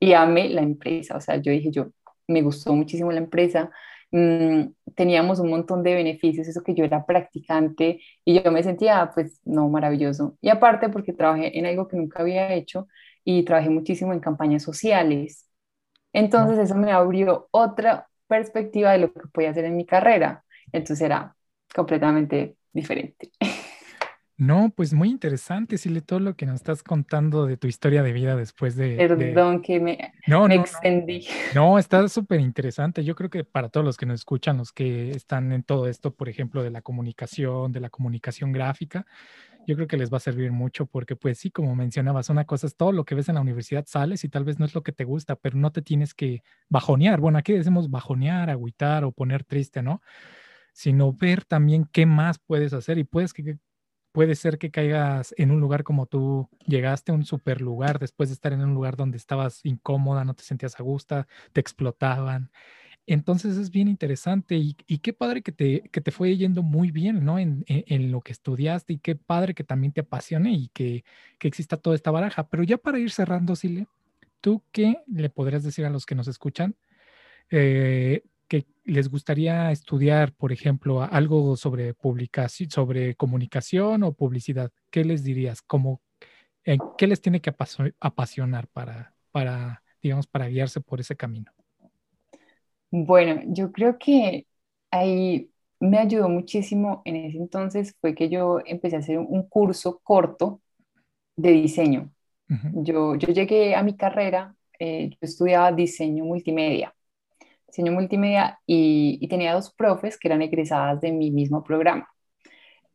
y amé la empresa, o sea, yo dije, yo me gustó muchísimo la empresa, mm, teníamos un montón de beneficios, eso que yo era practicante y yo me sentía, pues, no, maravilloso. Y aparte porque trabajé en algo que nunca había hecho y trabajé muchísimo en campañas sociales. Entonces eso me abrió otra perspectiva de lo que podía hacer en mi carrera. Entonces era completamente diferente. No, pues muy interesante, Sile, todo lo que nos estás contando de tu historia de vida después de... Perdón que me, no, me extendí. No, está súper interesante. Yo creo que para todos los que nos escuchan, los que están en todo esto, por ejemplo, de la comunicación, de la comunicación gráfica, yo creo que les va a servir mucho porque, pues sí, como mencionabas, una cosa es todo lo que ves en la universidad, sales y tal vez no es lo que te gusta, pero no te tienes que bajonear. Bueno, aquí decimos bajonear, agüitar o poner triste, ¿no? Sino ver también qué más puedes hacer y puedes que puede ser que caigas en un lugar como tú llegaste, un super lugar, después de estar en un lugar donde estabas incómoda, no te sentías a gusto, te explotaban. Entonces es bien interesante y, qué padre que te, que te fue yendo muy bien, ¿no? En, en, lo que estudiaste y qué padre que también te apasione y que, que exista toda esta baraja. Pero ya para ir cerrando, Sile, ¿tú qué le podrías decir a los que nos escuchan? Eh, que les gustaría estudiar, por ejemplo, algo sobre publicación, sobre comunicación o publicidad, ¿qué les dirías? ¿Cómo, ¿Qué les tiene que apasionar para, para, digamos, para guiarse por ese camino? Bueno, yo creo que ahí me ayudó muchísimo en ese entonces fue que yo empecé a hacer un curso corto de diseño. yo, yo llegué a mi carrera, eh, yo estudiaba diseño multimedia diseño multimedia y, tenía dos profes que eran egresadas de mi mismo programa.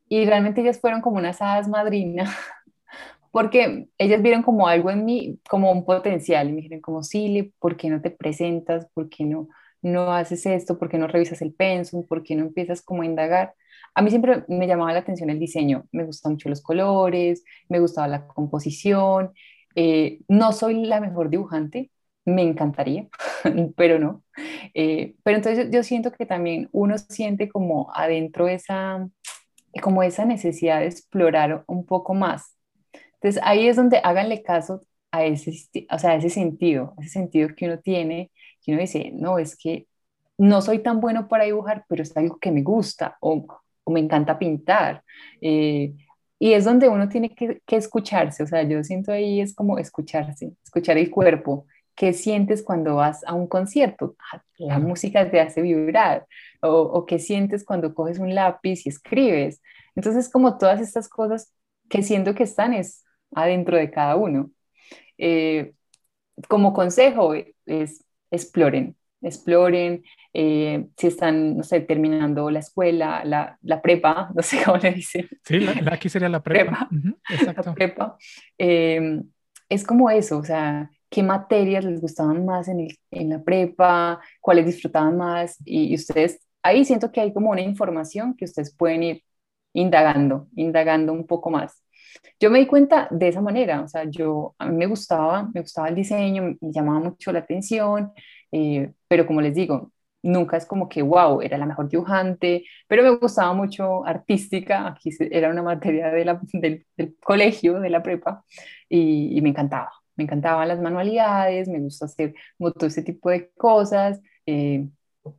Y realmente ellas fueron como unas hadas madrinas, porque ellas vieron como algo en mí, como un potencial, y me dijeron como, sí, ¿por qué no te presentas? ¿Por qué no, no haces esto? ¿Por qué no revisas el pensum? ¿Por qué no empiezas como a indagar? A mí siempre me llamaba la atención el diseño, me gustaban mucho los colores, me gustaba la composición, eh, no soy la mejor dibujante, me encantaría, pero no. Eh, pero entonces yo siento que también uno siente como adentro esa, como esa necesidad de explorar un poco más. Entonces ahí es donde háganle caso a ese, o sea, a ese sentido, ese sentido que uno tiene, que uno dice, no, es que no soy tan bueno para dibujar, pero es algo que me gusta o, o me encanta pintar. Eh, y es donde uno tiene que, que, escucharse, o sea, yo siento ahí es como escucharse, escuchar el cuerpo, qué sientes cuando vas a un concierto, ah, la música te hace vibrar, o, qué sientes cuando coges un lápiz y escribes. Entonces, como todas estas cosas que siento que están es adentro de cada uno. Eh, como consejo es exploren, exploren, eh, si están, no sé, terminando la escuela, la, la, prepa, no sé cómo le dicen. Sí, aquí sería la prepa. exacto. La prepa. Em, es como eso, o sea, qué materias les gustaban más en, el, en la prepa, cuáles disfrutaban más, y, y, ustedes, ahí siento que hay como una información que ustedes pueden ir indagando, indagando un poco más. Yo me di cuenta de esa manera, o sea, yo, a mí me gustaba, me gustaba el diseño, me llamaba mucho la atención, eh, pero como les digo, nunca es como que, wow, era la mejor dibujante, pero me gustaba mucho artística, aquí era una materia de la, del, colegio, de la prepa, y, me encantaba, me encantaban las manualidades, me gusta hacer todo ese tipo de cosas, eh,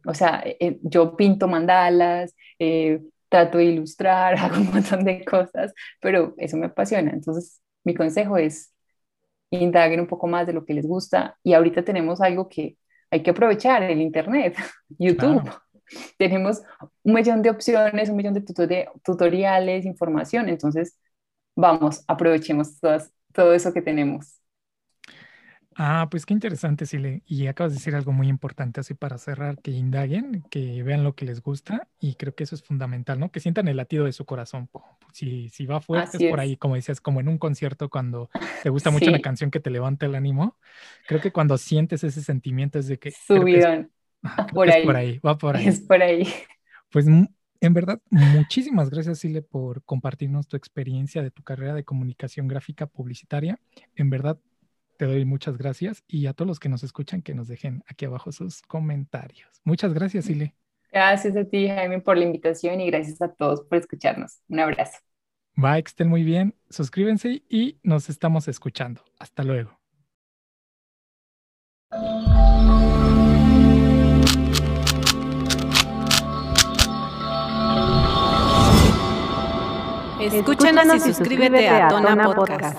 o sea, eh, yo pinto mandalas, trato de ilustrar, hago un montón de cosas, pero eso me apasiona. Entonces, mi consejo es indaguen un poco más de lo que les gusta y ahorita tenemos algo que hay que aprovechar, el Internet, YouTube. Tenemos un millón de opciones, un millón de tutoriales, información, entonces vamos, aprovechemos todo eso que tenemos. Ah, pues qué interesante, Sile. Y acabas de decir algo muy importante así para cerrar, que indaguen, que vean lo que les gusta y creo que eso es fundamental, ¿no? Que sientan el latido de su corazón. Si, si va fuerte es por ahí, como decías, como en un concierto cuando te gusta mucho una canción que te levanta el ánimo. Creo que cuando sientes ese sentimiento es de que... Subidón. por, ahí. por ahí, va por ahí. Es por ahí. Pues en verdad, muchísimas gracias, Sile, por compartirnos tu experiencia de tu carrera de comunicación gráfica publicitaria. En verdad, te doy muchas gracias y a todos los que nos escuchan que nos dejen aquí abajo sus comentarios. Muchas gracias, Ile. Gracias a ti, Jaime, por la invitación y gracias a todos por escucharnos. Un abrazo. Bye, que estén muy bien. Suscríbanse y nos estamos escuchando. Hasta luego. Escúchanos y suscríbete a Tona Podcast.